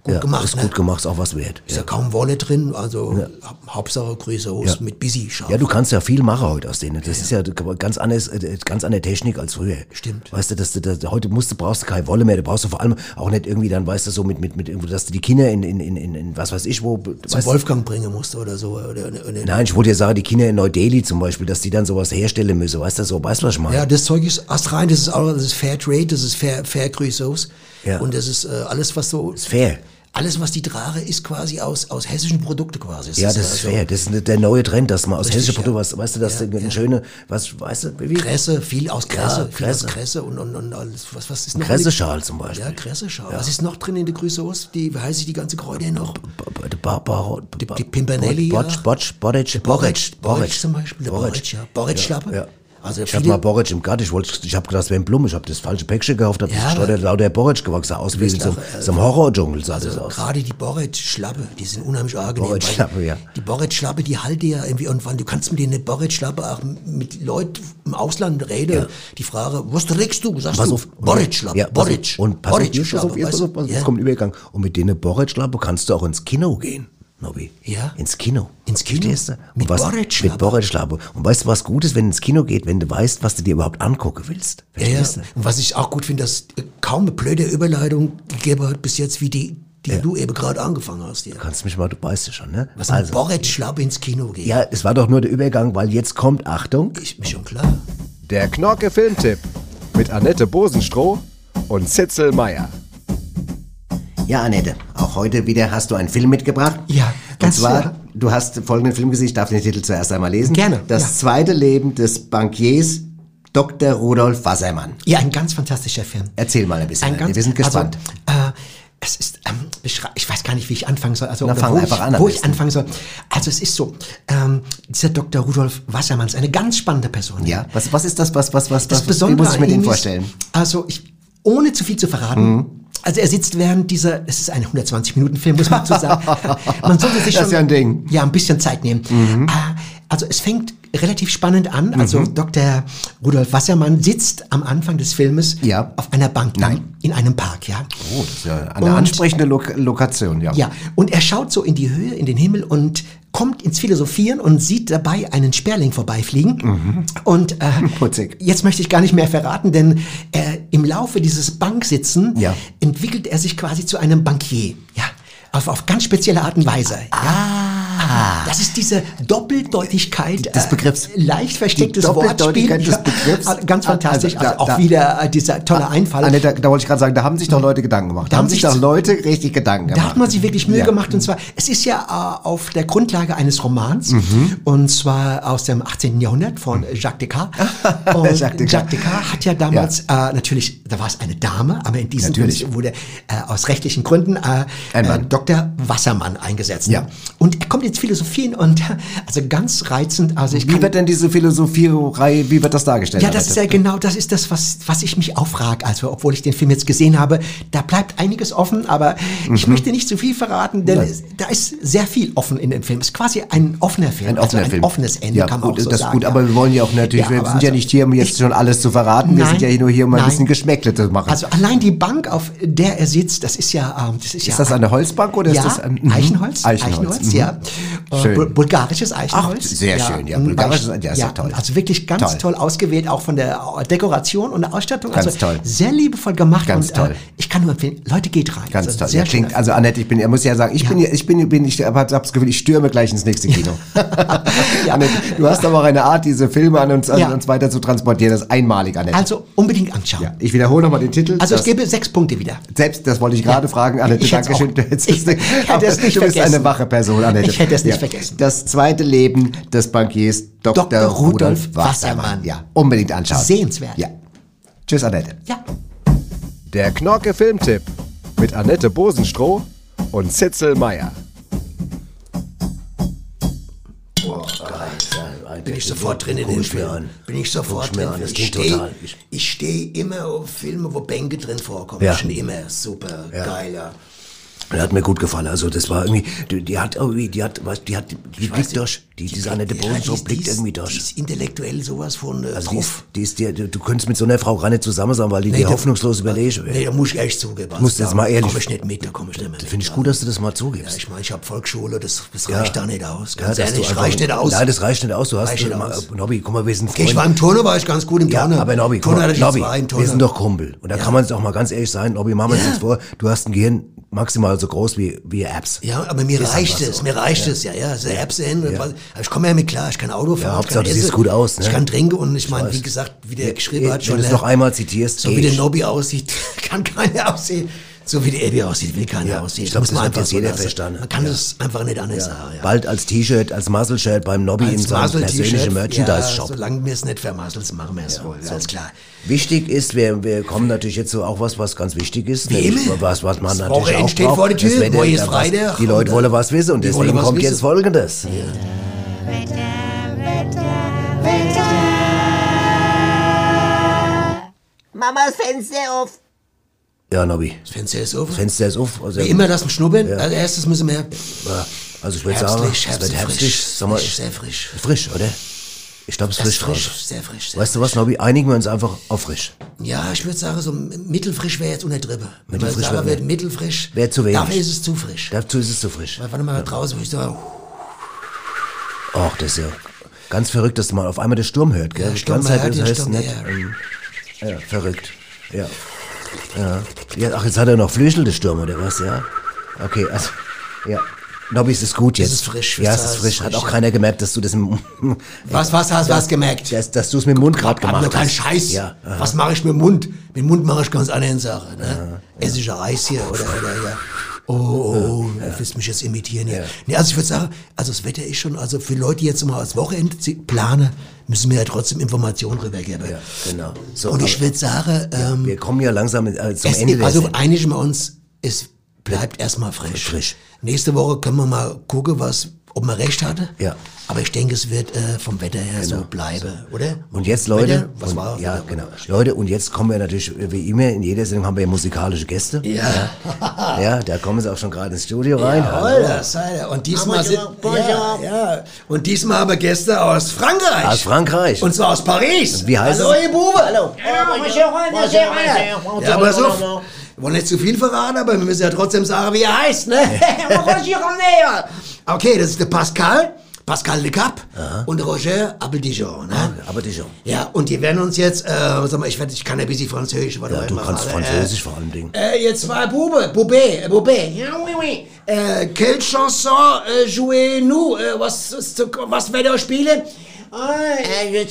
gut ja, gemacht. Ist ne? gut gemacht, ist auch was wert. Ist ja kaum Wolle drin, also hau- Hauptsache Grüße aus Ja. mit busy scharf. Ja, du kannst ja viel machen heute aus denen. Das ist ja ganz anders, äh, ganz andere Technik als früher. Stimmt. Weißt du, dass du, dass, heute musst du, brauchst du keine Wolle mehr. Du brauchst du vor allem auch nicht irgendwie dann, weißt du, so mit, mit, mit dass du die Kinder in, in, in, in, was weiß ich wo, Zum Wolfgang bringen musste oder so. Oder, oder, oder, Nein, ich wollte ja sagen, die Kinder in Neu-Delhi zum Beispiel, dass die dann sowas herstellen müssen. Weißt du, so, weißt du, was ich meine? Ja, das Zeug ist astrein, das ist auch, das ist Fair Trade, das ist Fair, Fair Grüßos. Ja. Und das ist äh, alles, was so, ist fair. Alles, was die trage, ist quasi aus, aus hessischen Produkten quasi. Ja, das ist also fair. Das ist der neue Trend, dass man aus hessischen Produkten, ja. was, weißt du, dass Ja, eine ja. schöne, was, weißt du, wie? Kresse, viel aus Kresse, Ja, viel Kresse. aus Kresse und, und, und alles. Was, was ist noch? Kresseschal zum Beispiel. Ja, Kresseschal. Was ist noch drin in der Grüßos? Die, wie heißt die ganze Kräuter noch? Die, Bar, die Pimpernelli, Botsch, ja. Botsch, Botsch, Borretsch, Borretsch zum Beispiel, der. Borretsch, ja. Borretsch-Schlappe. Ja. Also Ich hab viele- mal Boric im Garten, ich, wollte, ich hab gedacht, es wäre ein Blumen, ich hab das falsche Päckchen gekauft, hab Ja, das lauter Boric gewachsen, aus wie so, äh, so einem Horror-Dschungel, sah Also das aus. gerade die Borret-Schlappe, die sind unheimlich angenehm. Borret-Schlappe, weil ja. Die Borret-Schlappe, die halte ja irgendwie irgendwann, du kannst mit der Borret-Schlappe auch mit Leuten im Ausland reden, die fragen, was trägst du? Sagst Pass du, auf. Borret-Schlappe, Ja, pass auf. Borret. Und pass auf, jetzt, pass Borret-Schlappe, auf, jetzt, pass auf, pass auf, du? jetzt Ja. kommt Übergang. Und mit denen Boric-Schlappe kannst du auch ins Kino gehen, Nobby. Ja. Ins Kino. Ins Kino? Verstehst du? Und Mit was, Boric-Schlappe? Mit Boric-Schlappe. Und weißt du, was gut ist, wenn du ins Kino geht, wenn du weißt, was du dir überhaupt angucken willst? Ja, ja. Verstehst du? Und was ich auch gut finde, dass äh, kaum eine blöde Überleitung gegeben hat bis jetzt, wie die, die du eben gerade angefangen hast. Ja. Du kannst mich mal, du weißt ja schon, ne? Was also. Borret-Schlappe ins Kino geht. Ja, es war doch nur der Übergang, weil jetzt kommt, Achtung. Ist mir schon klar. Der Knorke Filmtipp mit Annette Bosenstroh und Zitzel Meyer. Ja, Annette, auch heute wieder hast du einen Film mitgebracht. Ja, ganz Und zwar, fair. du hast folgenden Film gesehen, ich darf den Titel zuerst einmal lesen. Gerne, Das ja. zweite Leben des Bankiers Dr. Rudolf Wassermann. Ja, ein ganz fantastischer Film. Erzähl mal ein bisschen, Ein ganz, wir sind gespannt. Also, äh, es ist, ähm, ich weiß gar nicht, wie ich anfangen soll. Also, Na, fang wo, einfach ich, an wo ich anfangen soll. Also es ist so, ähm, dieser Dr. Rudolf Wassermann ist eine ganz spannende Person. ja, was, was ist das, was, was, was, Das was, Besondere muss ich mir den vorstellen? Ist, also ich, ohne zu viel zu verraten, also er sitzt während dieser, es ist ein 120-Minuten-Film, muss man so sagen. man sollte sich schon ja ein Ding. Ja, ein bisschen Zeit nehmen. Äh, Also es fängt relativ spannend an. Also Mhm. Dr. Rudolf Wassermann sitzt am Anfang des Filmes Ja. auf einer Bank Nein. in einem Park, ja. Oh, das ist ja eine Und- ansprechende Lo Lokation, ja. Ja, und er schaut so in die Höhe, in den Himmel und kommt ins Philosophieren und sieht dabei einen Sperling vorbeifliegen. Und äh, Mhm. Putzig. jetzt möchte ich gar nicht mehr verraten, denn äh, im Laufe dieses Banksitzen Ja. entwickelt er sich quasi zu einem Bankier. Ja, auf, auf ganz spezielle Art und Weise. Ja. Das ist diese Doppeldeutigkeit Ah. Des Begriffs. Äh, leicht verstecktes Die Wortspiel. Doppeldeutigkeit des Ja, Begriffs. also Ganz fantastisch. Also, da- Also, auch da- wieder äh, dieser tolle Einfall. Annette, da wollte ich gerade sagen, da haben sich doch Leute Gedanken gemacht. Da, haben sich doch Leute richtig Gedanken gemacht. Da hat man sich wirklich Mühe Ja. gemacht und zwar, es ist ja äh, auf der Grundlage eines Romans Mhm. und zwar aus dem 18. Jahrhundert von Jacques Descartes. Und Jacques Jacques Descartes. Descartes. hat ja damals, äh, natürlich, da war es eine Dame, aber in diesem. Fall wurde äh, aus rechtlichen Gründen äh, äh. Dr. Wassermann eingesetzt. Ja. Und er kommt ins Philosophien und also ganz reizend, also ich Wie wird denn diese Philosophierei, wie wird das dargestellt? ja, das ist ja genau, das ist das, was, was ich mich auch frage. Also, obwohl ich den Film jetzt gesehen habe, da bleibt einiges offen, aber ich Mhm. möchte nicht zu viel verraten, denn es, da ist sehr viel offen in dem Film. Es ist quasi ein offener Film. Ein offener also ein Film. offenes Ende ja, kann man gut, auch so das sagen. gut, aber wir wollen ja auch natürlich, Ja, wir sind ja also- nicht hier, um jetzt schon alles zu verraten. Wir Nein, sind ja nur hier, um ein nein. bisschen Geschmäckle zu machen. Also allein die Bank, auf der er sitzt, das ist ja, ähm, das ist ja. ist das eine Holzbank oder ja, ist das ein mhm. Eichenholz? Eichenholz, mhm. ja. Äh, Schön. bu- bulgarisches Eichenholz. Ach, sehr schön, ja, bulgarisches- ja, ist ja toll. Also wirklich ganz Toll. toll. ausgewählt, auch von der Dekoration und der Ausstattung. Ganz also toll. Sehr liebevoll gemacht Ganz und toll. Äh, ich kann nur empfehlen, Leute geht rein. Ganz Also toll. Sehr Ja, klingt, also Annette, ich bin, er muss ja sagen, ich bin, ich bin, bin, ich habe das Gefühl, ich stürme gleich ins nächste Kino. Annette, du hast aber auch eine Art, diese Filme an uns, an Ja. uns weiter zu transportieren. Das ist einmalig, Annette. Also unbedingt anschauen. ja, ich wiederhole nochmal den Titel. Also ich gebe sechs Punkte wieder. Selbst, das wollte ich gerade fragen, Annette, Ich Dankeschön. auch- Du hättest ich- es- ich hätte aber es nicht Du bist vergessen. eine wache Person, Annette. Ich hätte es nicht vergessen. Das zweite Leben des Bankiers Dr. Dr. Rudolf Rudolf Wassermann. Wassermann. Ja, unbedingt anschauen. Sehenswert. Ja. Tschüss, Annette. Ja. Der Knorke Filmtipp mit Annette Bosenstroh und Zitzel Meyer. Bin ich sofort drin in den Film. an. Bin ich sofort drin. an, das ich stehe steh immer auf Filme, wo Bänke drin vorkommen. Ja. Schon immer. Super. Geil, ja. Der hat mir gut gefallen. Also das war irgendwie, die, die hat irgendwie, die hat, weißt, die hat, die blickt durch. Die, diese Annette Ja, Bosen die ist- blickt die ist- irgendwie Die durch. ist intellektuell sowas von äh, Also die ist, drauf. die ist dir, du, könntest mit so einer Frau gar nicht zusammen sein, weil die Nee, dir da- hoffnungslos überlegen Nee, da muss ich echt zugeben. Also Musst du jetzt da mal ehrlich- Komm ich nicht mit, da komme ich nicht mehr mit. Finde ich gut, dass du das mal Ja, zugibst. ich meine, ich habe Volksschule, das, das Ja. reicht da nicht aus. Ja, Ganz dass ehrlich, einfach- reicht nicht aus. Nein, das reicht nicht aus. Du hast. Nobby, guck mal, wir sind Okay, ich war Freunde. im Turner, war ich ganz gut im Ja, Turner. aber Nobby, Turner ich Nobby, wir sind doch Kumpel. Und da kann man es auch mal ganz ehrlich sein. Nobby, machen wir uns Ja. vor, du hast ein Gehirn maximal so groß wie, wie Apps. Ja, aber mir Ist reicht es, so. mir reicht Ja. es, ja, ja, so Apps hin. was- Ich komme ja mit klar, ich kann Auto fahren. Ja, ich Hauptsache, kann du siehst gut aus, ne? Ich kann trinken und ich meine, weiß. wie gesagt, wie der Ja, geschrieben hat, wenn schon. du es noch einmal zitierst, So wie der ich. Nobby aussieht, kann keiner aussehen. So wie der Eddie aussieht, will keiner Ja, aussehen. ich glaub, muss das man hat einfach jetzt so jeder verstanden. Man kann Ja. es einfach nicht anders sagen. Ja. Bald als T-Shirt, als Muscle-Shirt beim Nobby in Als seinem Muscle-T-Shirt, persönlichen ja, Merchandise-Shop. solange wir es nicht vermasseln, machen wir es wohl, alles klar. Wichtig ist, wir, wir kommen natürlich jetzt so auch was, was ganz wichtig ist. Wie immer. Was, was man Das natürlich Wochenende auch steht braucht. vor der Tür, Das Wetter, ist Freitag Die Leute wollen was wissen und die deswegen kommt wissen. jetzt Folgendes. Mama, das Fenster auf. Ja, Nobby. Das Fenster ist offen. Das Fenster ist auf. Also, Wie immer das mit Schnubbeln. Ja. Als erstes müssen wir Ja, Also ich würde sagen, es wird herbstlich, frisch, Sag mal, frisch, sehr frisch. Frisch, oder? Ich glaube, es ist frisch. frisch, sehr frisch, sehr Weißt du was, Nobby? Einigen wir uns einfach auf frisch. Ja, ich würde sagen, so mittelfrisch wäre jetzt untertrieben. Mittelfrisch sagen wär- mittelfrisch, Wäre zu wenig. dafür ist es zu frisch. Dazu ist es zu frisch. Weil, warte mal, draußen würde ich sagen, Ach, das ist ja ganz verrückt, dass man auf einmal den Sturm hört, gell? Ja, Die Sturm, ganze man Zeit, das heißt Sturm, nicht. ja. ähm, Ja, verrückt. Ja. Ja. ja. Ach, jetzt hat er noch Flügel, der Sturm, oder was? Ja. Okay, also, ja. Nobby, es ist gut Es jetzt. ist frisch, Ja, es es ist frisch. Hat auch ja. keiner gemerkt, dass du das im... Was, was hast du was gemerkt? Dass, dass du es mit dem Mund gerade Mach gemacht hast. Scheiß. Ja. aha. Was mache ich mit dem Mund? Mit dem Mund mache ich ganz andere Sachen. Ne? Esse ich ein Eis hier oder, oder ja. Oh, oh, oh, du willst mich jetzt imitieren hier. Nee, also ich würde sagen, also das Wetter ist schon, also für Leute, die jetzt mal als Wochenende planen, müssen wir ja trotzdem Informationen rübergeben. Ja, genau. So, Und ich würde sagen, ähm, Wir kommen ja langsam äh, zum es, Ende also einigen wir uns, es bleibt erstmal frisch. Frisch. Nächste Woche können wir mal gucken, was, ob man recht hatte. Ja. Aber ich denke, es wird äh, vom Wetter her so bleiben, oder? Und jetzt, Leute, Wetter, was und, war ja, genau. Leute, und jetzt kommen wir natürlich, wie immer, in jeder Sendung haben wir ja musikalische Gäste. Ja. Ja, da kommen sie auch schon gerade ins Studio rein. Jawohl, das sei er. Und diesmal sind, ja, ja. Und diesmal haben wir Gäste aus Frankreich. Aus Frankreich. Und zwar aus Paris. Wie heißt Hallo, es? ihr Bube. Hallo. Ja, aber so, wir wollen nicht zu viel verraten, aber wir müssen ja trotzdem sagen, wie er heißt, ne? okay, das ist der Pascal, Pascal Le Cap und Roger Abeldijon, ne? Die schon. Ja, und die werden uns jetzt, äh, sag mal, ich, werd, ich kann ein bisschen Französisch, warte Ja, du kannst gerade, Französisch vor allem Dingen. Äh, äh, jetzt mal Bube, Bube, Bube. Ja, oui, oui. Äh, quelle chanson äh, jouez-nous? Äh, was, ist- was werdet ihr spielen? Äh, je,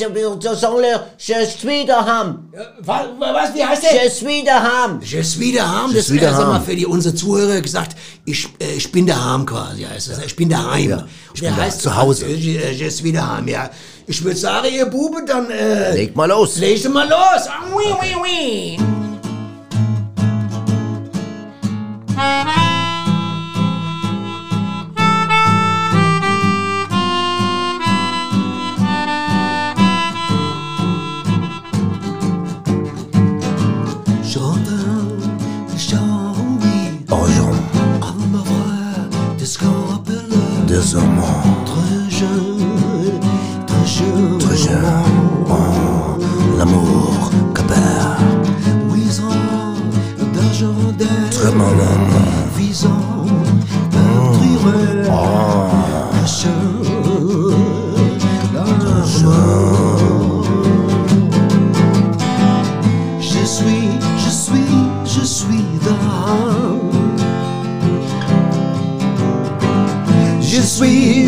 je, suis daheim. Was, was, wie heißt der? Je suis daheim. Je suis daheim, Je das wäre, sag mal, für die, unsere Zuhörer gesagt, ich, äh, ich bin daheim quasi, heißt das. Ich bin daheim. Ja, ich Der bin da, heißt zu Hause. Je, je suis daheim, ja. Ich würde sagen, ihr Bube, dann, äh, Leg mal los. legt mal los. Ah, Oui, oui, oui. Qu'on appelle désormais, très jeune, très jeune. très jeune. Oh, l'amour que perd. D'argent Très maman. visant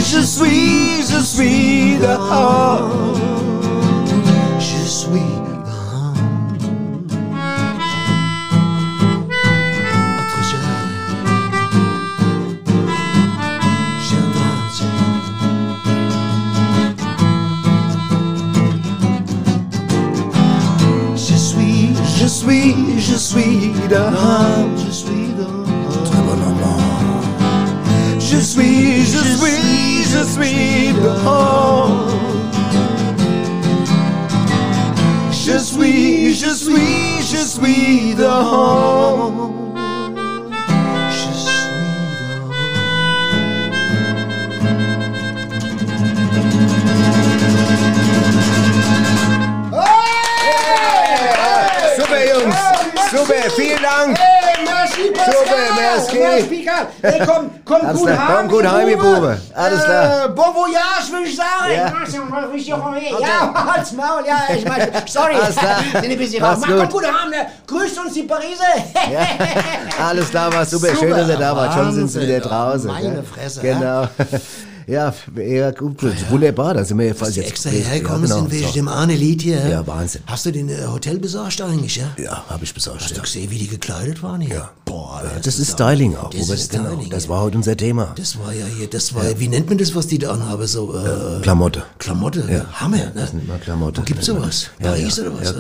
je suis, je suis dehors. Je suis dehors. Autre jeune. Danse. Je suis, je suis, je suis dehors. Vielen Dank. Hey, merci, Pascal. Super, merci. Hey, komm, komm Alles gut heim. komm gut heim, ihr Bube. Alles klar. Äh, bon voyage, würde ich sagen. Ja. Ja, halt's Maul, ja, ich meine, sorry. Alles klar. Sind ein bisschen raus. Mach, komm gut. gut heim, ne? Grüßt uns die Pariser. Alles klar, war super. Schön, Super. dass ihr da wart. Schon sind sie wieder draußen. Meine? Fresse, Genau. Ja, ja, gut, wunderbar. Da sind wir die jetzt. extra hergekommen ja, genau, sind wegen so. dem Arne Lied hier. Ja, Wahnsinn. Hast du den äh, Hotel besorgt eigentlich, ja? Ja, habe ich besorgt. Hast Ja. du gesehen, wie die gekleidet waren hier? Ja. Boah, Ja, das ist Styling auch. Das Robert, ist genau. Styling, Das ja. war heute unser Thema. Das war ja hier, das war, wie nennt man das, was die da anhaben? So, äh, Klamotte. Klamotte, Ja. Hammer, ne? Das nennt man Klamotte. Wo gibt's man- sowas? Ja, Paris ja, oder was? ja.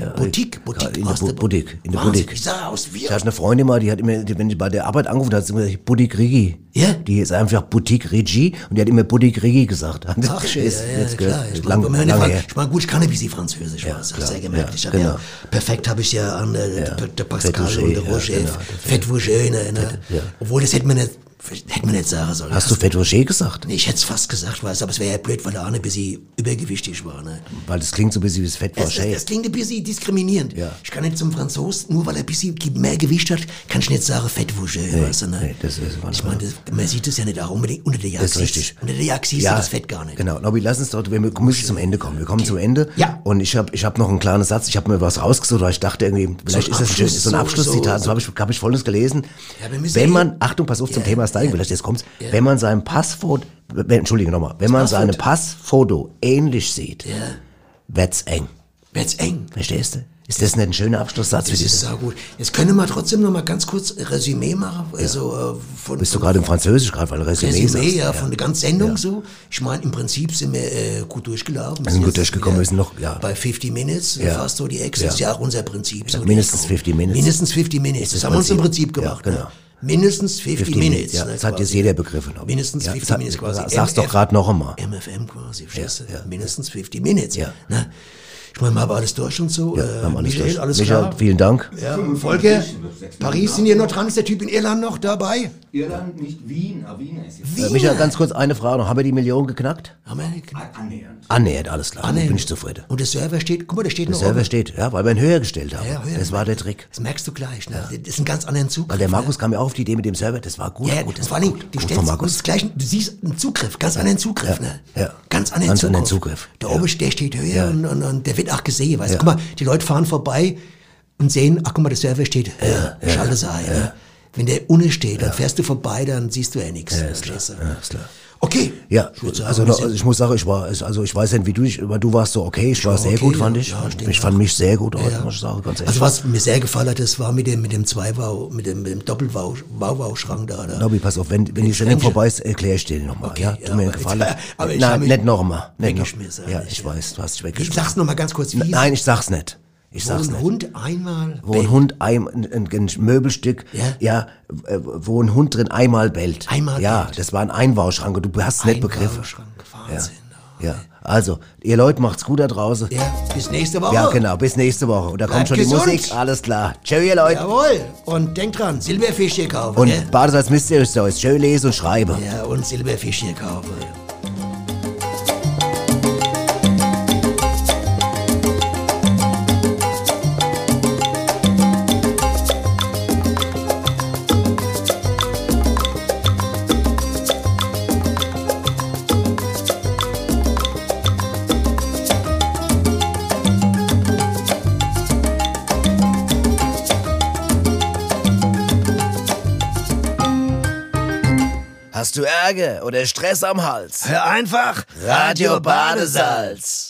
Ja, Boutique, ja, Boutique. in der Boutique, in der Boutique. Ich sah aus wie... Ich hatte eine Freundin mal, die hat immer, wenn die bei der Arbeit angerufen hat, hat sie gesagt, Boutique Rigi. Ja? Die ist einfach Boutique Boutique Regie und die hat immer Boutique Regie gesagt. Ach, schön, Ist ja, ja, jetzt klar. Ich lang- meine, lange Fran- her. ich meine, gut, ich kann ein bisschen Französisch, ja, was, ja gemerkt. ich genau. ja, perfekt habe ich ja an äh, der, der Pascal Fett und der Roger, ja, genau, Fett Roger, ne, ne. Obwohl, das hätte man nicht, hätte man nicht sagen sollen. Hast du Fett Roger gesagt? Nee, ich hätte es fast gesagt, weißt, aber es wäre ja blöd, weil der Arne ein bisschen übergewichtig war. Ne? Weil das klingt so ein bisschen wie das Fett es, es klingt ein bisschen diskriminierend. Ja. Ich kann nicht zum Franzos, nur weil er ein bisschen mehr Gewicht hat, kann ich nicht sagen Fettwuschel, weißt du, ne? nee, das ist ich meine, das- man sieht es ja nicht auch unbedingt unter der Jagd. Das ist richtig. Unter der Jagd siehst du das Fett gar nicht. Genau, Nobby, lass uns doch, wir müssen zum Ende kommen. Wir kommen zum Ende. Ja. Und ich habe ich hab noch einen kleinen Satz, ich habe mir was rausgesucht, weil ich dachte irgendwie, vielleicht ein ist das so ein so- Abschlusszitat, so- so, habe ich, hab ich Folgendes gelesen. Ja, wenn eh- man, Achtung, pass auf zum Thema Styling, vielleicht jetzt kommt's, wenn man sein Passfoto, wenn, Entschuldige nochmal, wenn man Passfoto. seine Passfoto ähnlich sieht, Ja. wird's eng. Wird's eng. Verstehst du? Ist das nicht ein schöner Abschlusssatz Das ist sehr gut. Jetzt können wir trotzdem noch mal ganz kurz ein Resümee machen. Also, äh, von, Bist du gerade im Französisch gerade, weil Resümee, Resümee, sagst? ja, von der ganzen Sendung so. Ich meine, im Prinzip sind wir äh, gut durchgelaufen. Wir sind gut durchgekommen, wir sind noch, ja. Bei 50 Minutes, Ja. fast so die Ex. Ja. Das ist ja auch unser Prinzip. So mindestens die- 50 Minutes. Mindestens 50 Minutes. Das, das haben wir uns im Prinzip. Ja, gemacht. genau. Ne? Mindestens 50, 50 Minutes. Ja, ne, das hat jetzt jeder begriffen. Mindestens ja, 50 sag- Minutes quasi. Sag's doch gerade noch einmal. MFM quasi, verstehst Ja, du? Mindestens 50 Minutes. Ja. Ne? Ich meine, wir haben alles durch und so. Ja, äh, haben alles Michael, durch. alles Michael, klar? vielen Dank. Ja, Volker, Paris sind hier noch dran. Ist der Typ in Irland noch dabei? Irland, nicht Wien, aber Wien ist jetzt Äh, Michael, ganz kurz eine Frage noch. Haben wir die Million geknackt? Haben wir nicht? annähernd. Annähernd, alles klar. Annähernd. Bin ich zufrieden. Und der Server steht, guck mal, der steht Der noch Server oben. steht, ja, weil wir ihn höher gestellt haben. Ja, höher. das war der Trick. Das merkst du gleich. Ne? Das ist ein ganz anderer Zug. Weil der Markus kam ja auch auf die Idee mit dem Server, das war gut. Ja, gut, das war vor allem, gut. du stellst Markus. gleich, du siehst einen Zugriff, ganz anderen Zugriff, Ja, ne? ja. Ganz anderen Ganz Zugriff. anderen Zugriff, Der ja. oben, der steht höher Ja. und, und, und der wird auch gesehen, weißt du? Guck mal, die Leute fahren vorbei und sehen, ach guck mal, der Server steht höher. Ja, Schalte ja. Ne? Wenn der unten steht, dann fährst du vorbei, dann siehst du ja nichts. Ja, ist klar. du? Ja, ist klar. Okay. Ja, Ich sagen, also, also ich muss sagen, ich war, also ich weiß nicht, wie du dich, aber du warst so okay, ich war sehr okay, gut, ja. fand ich. Ja, ich ich fand auch. mich sehr gut heute, Ja. muss ich sagen, ganz ehrlich. Also was mir sehr gefallen hat, das war mit dem, mit dem Zweibau, mit dem, mit dem Doppelbau-Schrank da. da. Nobby, pass auf, wenn, wenn die Sendung vorbei ist, erkläre ich dir nochmal. Okay, ja, ja, tu mir Gefallen. aber ich Nein, nicht nochmal. Nicht noch. Ja, ich ja. weiß, du hast dich Ich weggeschmissen. sag's noch mal ganz kurz, wie Nein, ich sag's nicht. Ich Wo sag's ein nicht. Hund einmal Wo ein Hund ein, ein, ein, Möbelstück, Ja? ja, äh, wo ein Hund drin einmal bellt. Einmal Ja, bellt. das war ein Einbauschrank und du hast es nicht begriffen. Einbauschrank, Wahnsinn. Ja, also, ihr Leute macht's gut da draußen. Ja, bis nächste Woche. Ja, genau, bis nächste Woche. Und da kommt Bleibt schon die gesund. Musik, alles klar. Ciao, ihr Leute. Jawohl. Und denkt dran, Silberfisch hier kaufen. Und gell? Badesalz müsst ihr euch so, schön lesen und schreiben. Ja, und Silberfisch hier kaufen. Hast du Ärger oder Stress am Hals? Hör einfach Radio Badesalz.